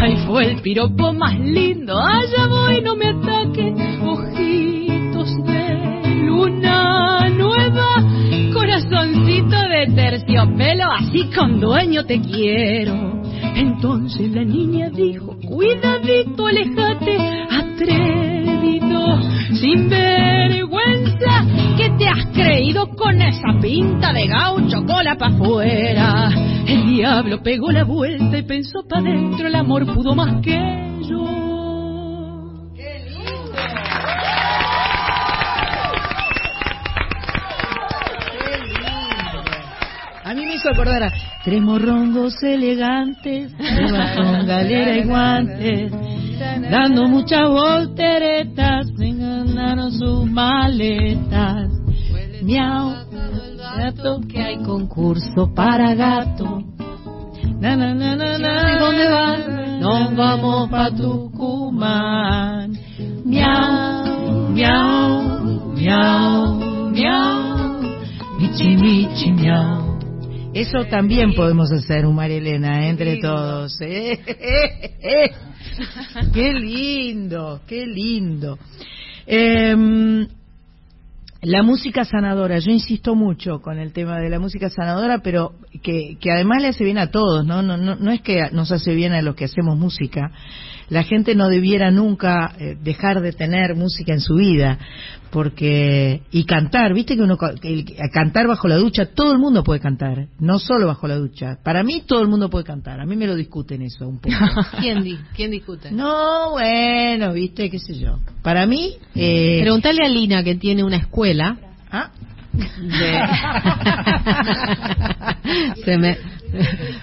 Ahí fue el piropo más lindo, allá voy, no me ataque, ojitos de luna nueva, corazoncito de terciopelo, así con dueño te quiero. Entonces la niña dijo, cuidadito, alejate, atrevido, sin vergüenza, que te has creído con esa pinta de gaucho, cola pa' afuera. El diablo pegó la vuelta y pensó pa' dentro, el amor pudo más que yo. A mí me hizo acordar a tres morrongos elegantes, con galera y guantes, dando muchas volteretas, enganaron sus maletas. Miau, gato, que hay concurso para gato. Na, na, na, na, na. ¿Dónde van? Nos vamos pa' Tucumán. Miau, miau, miau, miau. Michi, michi, miau. Eso también podemos hacer, un Elena, ¿eh? entre todos. ¿eh? qué lindo, qué lindo. Em, la música sanadora, yo insisto mucho con el tema de la música sanadora, pero que, que además le hace bien a todos, ¿no? No, no, no es que nos hace bien a los que hacemos música, la gente no debiera nunca eh, dejar de tener música en su vida, porque y cantar, viste que uno cantar bajo la ducha, todo el mundo puede cantar, no solo bajo la ducha. Para mí todo el mundo puede cantar, a mí me lo discuten eso un poco. ¿Quién, ¿Quién discute? No, bueno, viste, qué sé yo. Para mí... Eh... Preguntale a Lina que tiene una escuela. ¿Ah? se me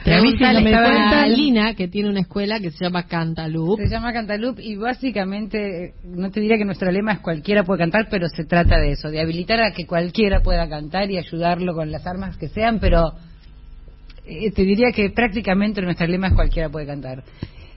Pregúntale a Lina que tiene una escuela que se llama Cantalup. Se llama Cantalup y básicamente, no te diría que nuestro lema es cualquiera puede cantar, pero se trata de eso, de habilitar a que cualquiera pueda cantar y ayudarlo con las armas que sean, pero eh, te diría que prácticamente nuestro lema es cualquiera puede cantar.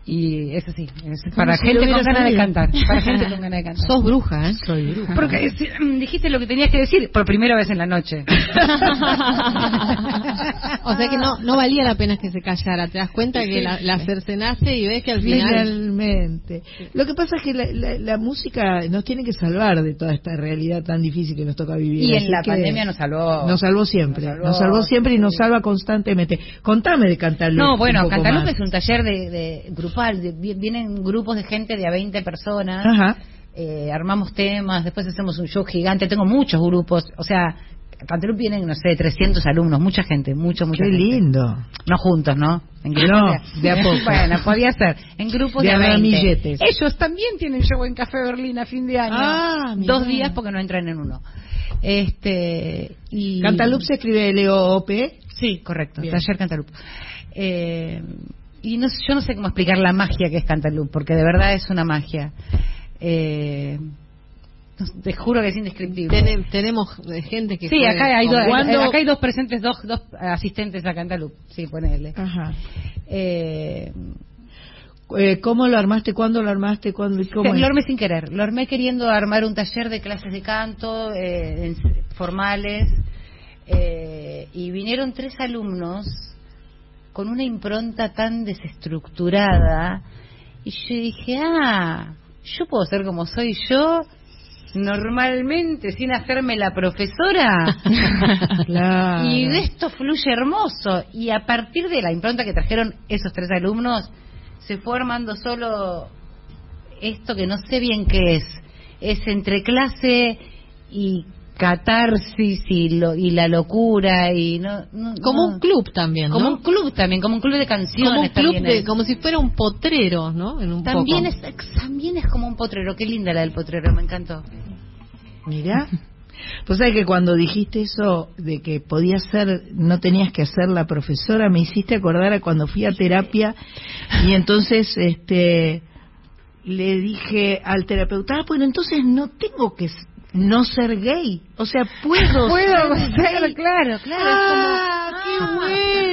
Y eso sí, para gente con ganas de cantar. Para gente con ganas de cantar. Sos bruja, ¿eh? Soy bruja. Porque mm, dijiste lo que tenías que decir por primera vez en la noche. o sea que no no valía la pena que se callara. Te das cuenta que la, la cercenaste y ves que al final. Finalmente. Lo que pasa es que la, la, música nos tiene que salvar de toda esta realidad tan difícil que nos toca vivir. Y en la pandemia nos salvó. Nos salvó siempre. Nos salvó, siempre y nos salva constantemente. Contame de Cantalup. No, bueno, Cantalup es un taller de, de grupo vienen grupos de gente de a 20 personas, eh, armamos temas, después hacemos un show gigante, tengo muchos grupos, o sea, Cantalup vienen, no sé, 300 alumnos, mucha gente, mucho, mucha Qué lindo. No juntos, ¿no? En no, de, a poco. Bueno, podía ser. En grupos de, de Ellos también tienen show en Café Berlín a fin de año. Ah, Dos días porque no entran en uno. Este, y... ¿Cantalup se escribe L-O-O-P? Sí, correcto. Taller Cantalup. Eh, y no, yo no sé cómo explicar la magia que es Cantalup, porque de verdad es una magia. Eh, te juro que es indescriptible. tenemos gente que. Sí, acá hay, acá hay dos presentes, dos, dos asistentes a Cantalup. Sí, ponele. Ajá. Eh, eh, ¿Cómo lo armaste? ¿Cuándo lo armaste? ¿Cuándo, cómo lo armé sin querer. Lo armé queriendo armar un taller de clases de canto eh, formales. Eh, y vinieron tres alumnos con una impronta tan desestructurada. Y yo dije, ah, yo puedo ser como soy yo normalmente sin hacerme la profesora. Y de esto fluye hermoso. Y a partir de la impronta que trajeron esos tres alumnos, se fue armando solo esto que no sé bien qué es. Es entre clase y catarsis y, lo, y la locura y no, como un club también como un club también como un club de canciones como un club como si fuera un potrero no en un también es también es como un potrero. Qué linda la del potrero me encantó. Mira pues sabes que cuando dijiste eso de que podías ser, no tenías que ser la profesora, me hiciste acordar a cuando fui a terapia y entonces este le dije al terapeuta, ah, bueno, entonces no tengo que no ser gay, o sea, puedo, puedo ser, claro, claro. Ah, qué bueno.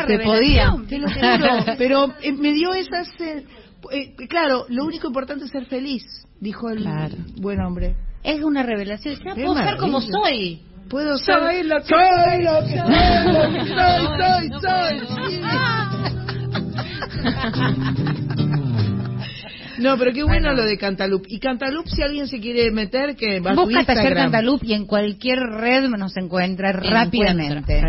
Te podía, te lo pero eh, me dio esa eh, claro, lo único importante es ser feliz, dijo el buen hombre es una revelación. Ya puedo ser como soy. Puedo ser. Soy lo que soy. Lo que soy, soy, soy, soy. No, pero qué bueno, lo de Cantalup. Y Cantalup, si alguien se quiere meter, que va a Busca Taller Cantalup y en cualquier red nos encuentra rápidamente.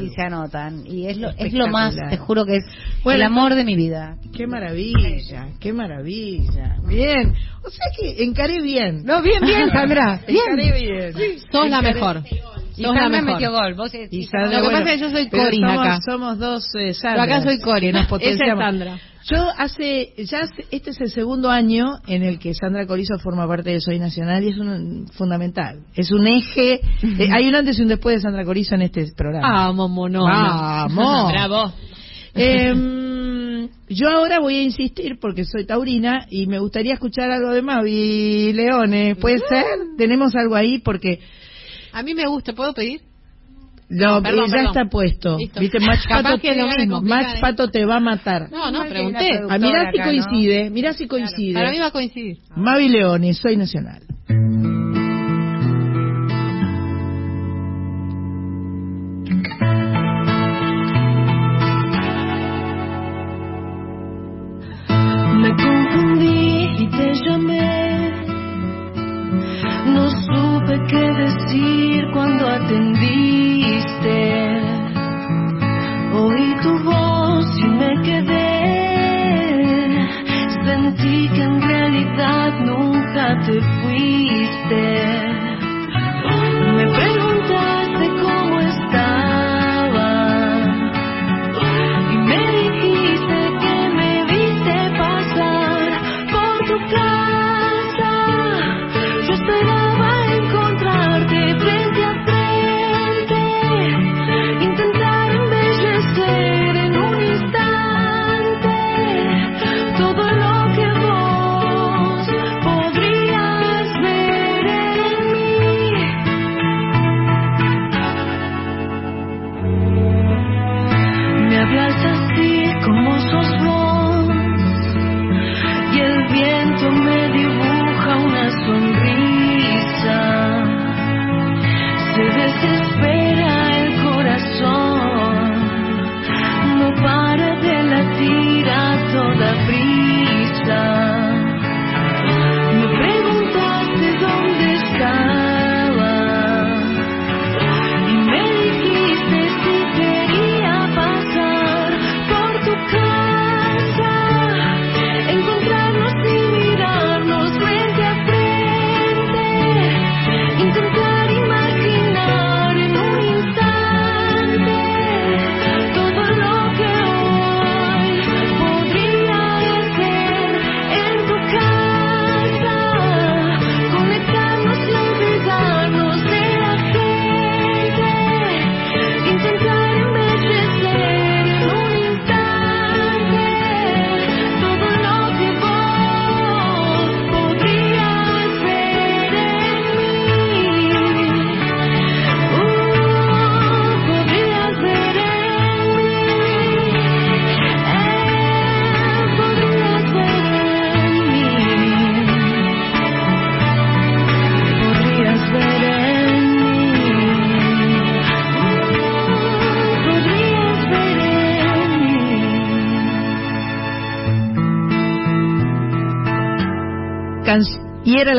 y se anotan. Y es lo, es lo más, te juro que es el amor de mi vida. Qué maravilla, qué maravilla. Bien. O sea que encaré bien. No, bien, bien, Sandra. Bien. Encaré bien. Sos la mejor. Y Sandra metió gol. Vos lo que pasa es que yo soy Cori acá. Somos dos eh, acá soy Cori, nos potenciamos. Esa es Sandra. Yo hace, ya este es el segundo año en el que Sandra Corizo forma parte de Soy Nacional y es un, fundamental. Es un eje, eh, hay un antes y un después de Sandra Corizo en este programa. Vamos, mono. Vamos. Bravo. Eh, yo ahora voy a insistir porque soy taurina y me gustaría escuchar algo de Mavi Leones. ¿Puede ser? Tenemos algo ahí porque... A mí me gusta, ¿puedo pedir? No, ya está puesto. Viste, Match Pato, que lo mismo. Match Pato te va a matar. No, no, pregunté. Ah, mirá si coincide, mirá si coincide. Para mí va a coincidir. Mavi Leones, soy nacional.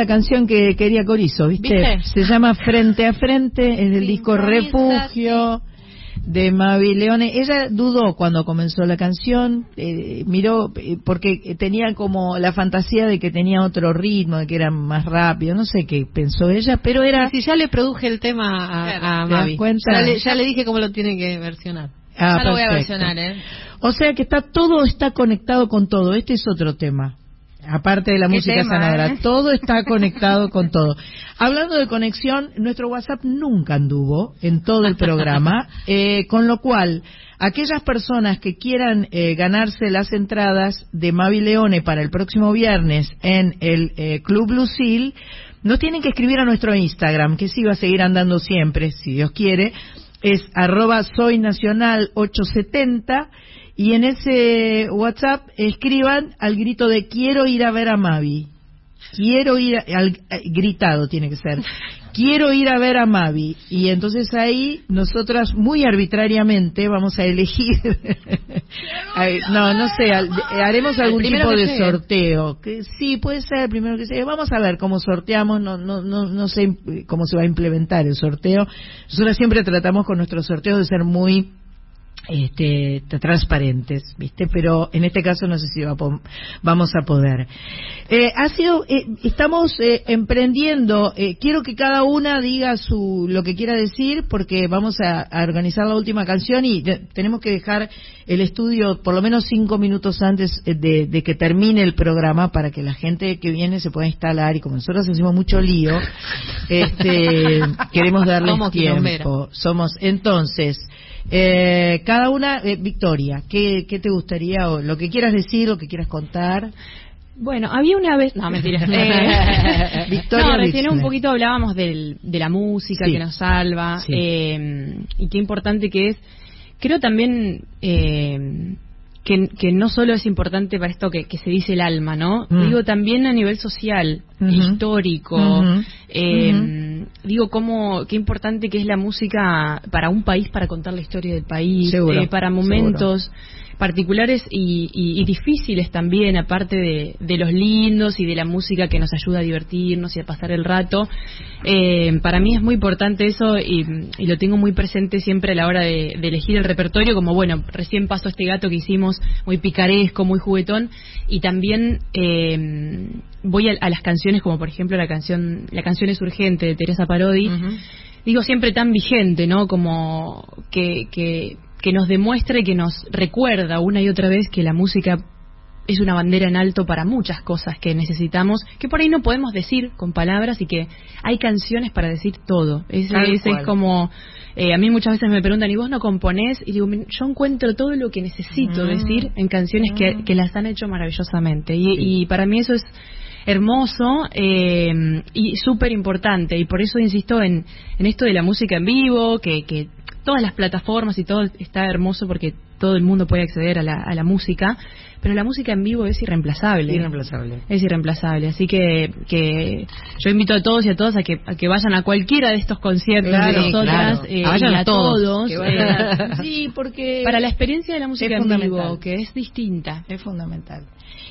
Canción que quería Corizo, ¿viste? Se llama Frente a Frente, es del disco Refugio de Mavi Leone. Ella dudó cuando comenzó la canción, eh, miró, eh, porque tenía como la fantasía de que tenía otro ritmo, de que era más rápido, no sé qué pensó ella, pero era... Si ya le produje el tema a, a Mavi. Ya le, ya le, dije cómo lo tiene que versionar. Ah, ya lo voy a versionar, ¿eh? O sea que está todo está conectado con todo. Este es otro tema aparte de la música sanadora, eh? todo está conectado con todo. Hablando de conexión, nuestro WhatsApp nunca anduvo en todo el programa, eh, con lo cual, aquellas personas que quieran eh, ganarse las entradas de Mavi Leone para el próximo viernes en el Club Lucil, nos tienen que escribir a nuestro Instagram, que sí va a seguir andando siempre, si Dios quiere, es arroba soy nacional 870 y en ese WhatsApp escriban al grito de quiero ir a ver a Mavi. Quiero ir, al, eh, gritado tiene que ser. Quiero ir a ver a Mavi. Y entonces ahí nosotras muy arbitrariamente vamos a elegir. no, no sé, haremos algún tipo de sorteo. Que sí, puede ser el primero que sea. Vamos a ver cómo sorteamos. No, no, no, no sé cómo se va a implementar el sorteo. Nosotros siempre tratamos con nuestros sorteos de ser muy este, transparentes, ¿viste? Pero en este caso no sé si vamos a poder. Eh, ha sido, eh, estamos eh, emprendiendo, quiero que cada una diga su, lo que quiera decir porque vamos a, organizar la última canción y tenemos que dejar el estudio por lo menos cinco minutos antes de, que termine el programa para que la gente que viene se pueda instalar y como nosotros hacemos mucho lío, este, queremos darles tiempo. Somos, entonces, eh, cada una, eh, Victoria, ¿qué, ¿qué te gustaría o lo que quieras decir, lo que quieras contar? Bueno, había una vez, no mentira, eh, Victoria no, recién un poquito hablábamos del, de la música que nos salva eh, y qué importante que es. Creo también eh, que, no solo es importante para esto que, se dice el alma, ¿no? Mm. Digo también a nivel social, histórico. Eh, digo cómo qué importante que es la música para un país para contar la historia del país, eh, para momentos particulares y, difíciles también, aparte de, los lindos y de la música que nos ayuda a divertirnos y a pasar el rato. Eh, para mí es muy importante eso y, lo tengo muy presente siempre a la hora de, elegir el repertorio, como bueno, recién pasó este gato que hicimos muy picaresco, muy juguetón, y también eh, voy a, las canciones como por ejemplo la canción La canción es urgente de Teresa Parodi. Digo siempre tan vigente, ¿no? Como que, que que nos demuestra y que nos recuerda una y otra vez que la música es una bandera en alto para muchas cosas que necesitamos, que por ahí no podemos decir con palabras y que hay canciones para decir todo. Ese, es como, eh, a mí muchas veces me preguntan, ¿y vos no componés? Y digo, yo encuentro todo lo que necesito mm. decir en canciones que, mm. que, las han hecho maravillosamente. Y, y para mí eso es hermoso eh, y súper importante. Y por eso insisto en, en esto de la música en vivo, que, que todas las plataformas y todo está hermoso porque todo el mundo puede acceder a la, a la música, pero la música en vivo es irreemplazable. Irreemplazable. Es irreemplazable. Así que, que yo invito a todos y a todas a que, a que vayan a cualquiera de estos conciertos de nosotras eh, y a todos. Eh, sí, porque para la experiencia de la música en vivo, que es distinta. Es fundamental.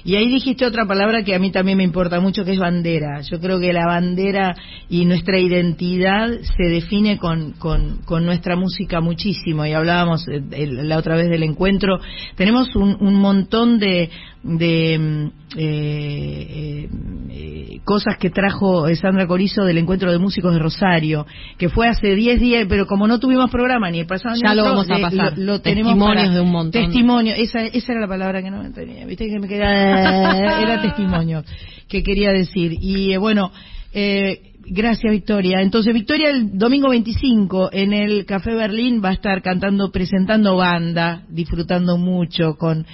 Y ahí dijiste otra palabra que a mí también me importa mucho, que es bandera. Yo creo que la bandera y nuestra identidad se define con, con, nuestra música muchísimo. Y hablábamos eh, la otra vez del encuentro. Tenemos un, un montón de, de mm, eh, eh, cosas que trajo Sandra Corizo del encuentro de músicos de Rosario, que fue hace 10 días, pero como no tuvimos programa ni el pasado ya lo vamos a pasar. Lo, tenemos testimonios de un montón. Testimonio, esa, esa era la palabra que no me tenía, viste que me quedaba, era testimonio que quería decir. Y eh, bueno, eh, Gracias, Victoria. Entonces, Victoria el domingo 25 en el Café Berlín va a estar cantando, presentando banda, disfrutando mucho con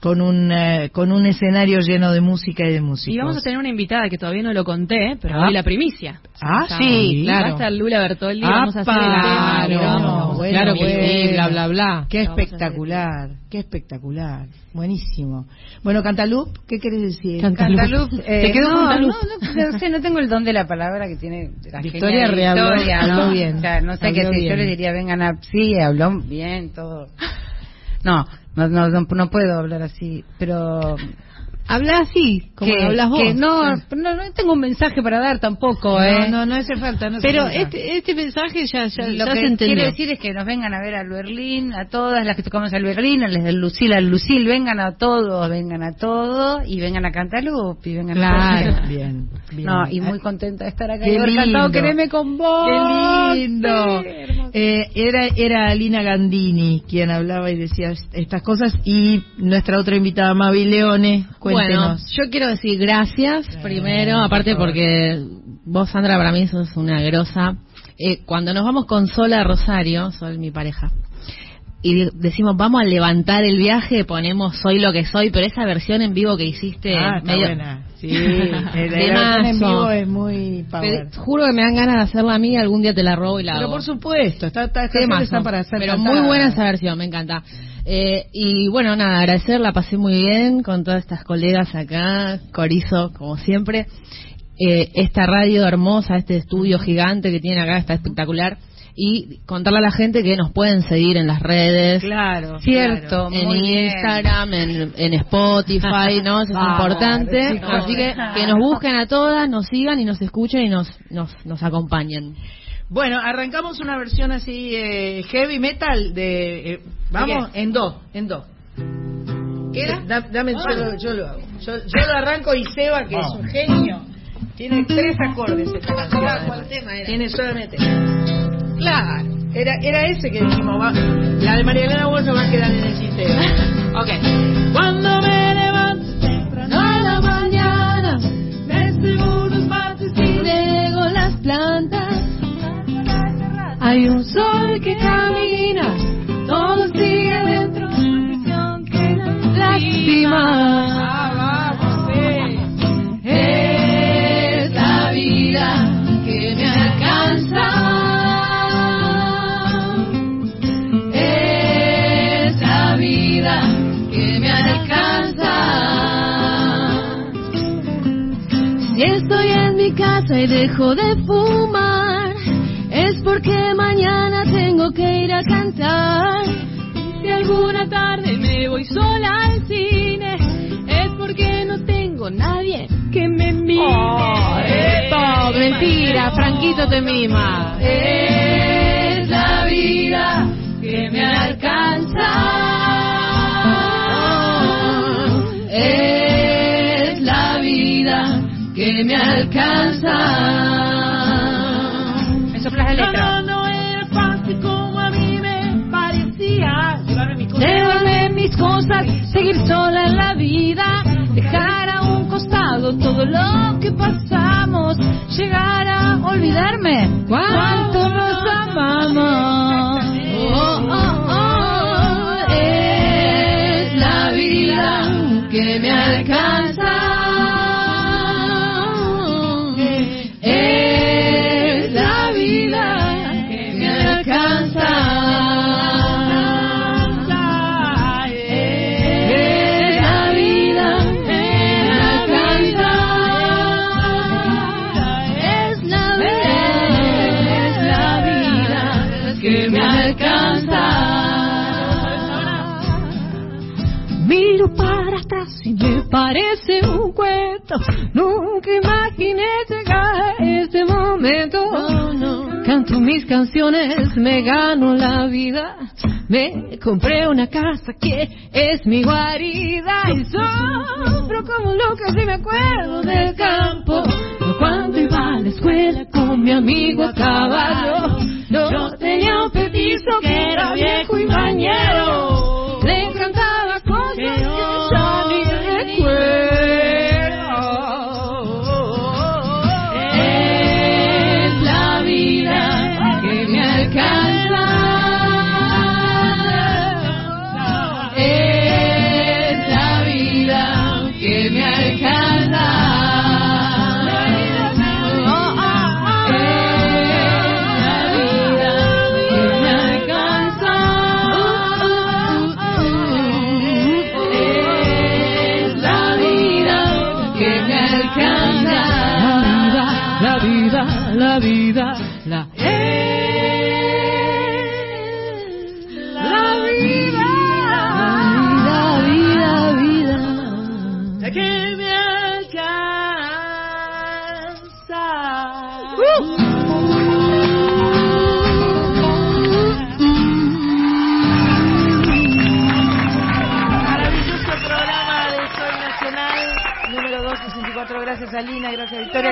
con un, eh, con un escenario lleno de música y de música. Y vamos a tener una invitada que todavía no lo conté, pero ah. la primicia. Ah, sí, claro. Va a estar Lula Bertoldi, vamos a hacer el tema. claro que sí, bla, bla, bla. Qué espectacular, qué espectacular. Buenísimo. Bueno, Cantalup, ¿qué quieres decir? Cantalup. Eh, ¿Te quedó no, no, no, sé, no tengo el don de la palabra que tiene la Victoria Real. ¿no? bien. O sea, no sé qué si yo le diría, vengan a... Sí, habló bien, todo. No, no, no, no, puedo hablar así, pero Habla así, como hablas vos. no, no, tengo un mensaje para dar tampoco, ¿eh? No, no, hace falta. No Pero Este, este mensaje ya, ya, Lo que se entendió. quiero decir es que nos vengan a ver al Berlín, a todas las que tocamos al Berlín, a las de Lucila, al Lucil, vengan a todos, vengan a todos y vengan a cantar y vengan claro. a bien, bien. No, y muy contenta de estar acá. Qué lindo. cantado Quereme con vos. Qué lindo. eh, era, era Alina Gandini quien hablaba y decía estas cosas y nuestra otra invitada, Mavi Leone, cuéntenos. Bueno, yo quiero decir gracias primero, aparte porque vos, Sandra, para mí sos una grosa. Eh, cuando nos vamos con Sola Rosario, Sol, mi pareja, y decimos vamos a levantar el viaje, ponemos soy lo que soy, pero esa versión en vivo que hiciste ah, medio... Sí, versión en vivo es muy power. juro que me dan ganas de hacerla a mí, algún día te la robo y la Pero por supuesto, está, está, está, para hacer Pero muy buena esa versión, me encanta. Eh, y bueno, nada, agradecer, la pasé muy bien con todas estas colegas acá, Corizo, como siempre. Eh, esta radio hermosa, este estudio gigante que tiene acá, está espectacular. Y contarle a la gente que nos pueden seguir en las redes. Claro. Cierto. en Instagram, en, Spotify, ¿no? Eso es importante. Así que que nos busquen a todas, nos sigan y nos escuchen y nos, nos, nos acompañen. Bueno, arrancamos una versión así eh, heavy metal de... Eh, vamos, en do, en do. ¿Qué era? dame, yo, lo, yo, lo, hago. Yo, yo, lo arranco y Seba, que es un genio, tiene tres acordes esta canción. ¿Cuál tema era? Tiene solamente... Claro, era, era ese que dijimos, va, la de María Elena Bolsa va a quedar en el sistema. ok. Cuando me levanto temprano a la mañana, me seguro los martes y lego las plantas. Hay un sol que camina, todo sigue dentro de mi casa y dejo de fumar porque mañana tengo que ir a cantar. Si alguna tarde me voy sola al cine, es porque no tengo nadie que me mime. Oh, mentira, Franquito te mima. Es la vida que me alcanza. Que me alcanza. No, no, era fácil como a mí me parecía. Llevarme mis cosas, seguir sola en la vida, dejar a un costado todo lo que pasamos, llegar a olvidarme cuánto nos amamos. Oh, oh, oh, es la vida que me alcanza. Parece un cuento. Nunca imaginé llegar a este momento. Canto mis canciones, me gano la vida. Me compré una casa que es mi guarida y sopro como loca si me acuerdo del campo. Cuando iba a la escuela con mi amigo a caballo, yo tenía un petizo que era viejo y bañero. Le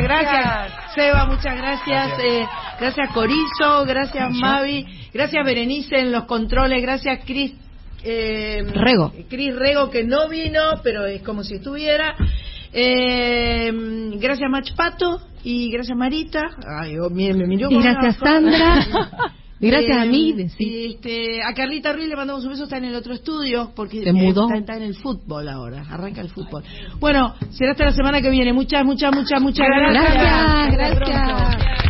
gracias. Seba, muchas gracias. Gracias, eh, Corizo, gracias Mavi, gracias Berenice en los controles, gracias Cris. Eh, Rego. Cris Rego que no vino, pero es como si estuviera. Eh, gracias Machpato y gracias Marita. Ay, oh, me, y gracias Sandra. Gracias a mí. Este, a Carlita Ruiz le mandamos un beso, está en el otro estudio, porque Está, en el fútbol ahora, arranca el fútbol. Bueno, será hasta la semana que viene. Muchas, muchas, muchas, muchas gracias. Gracias, gracias.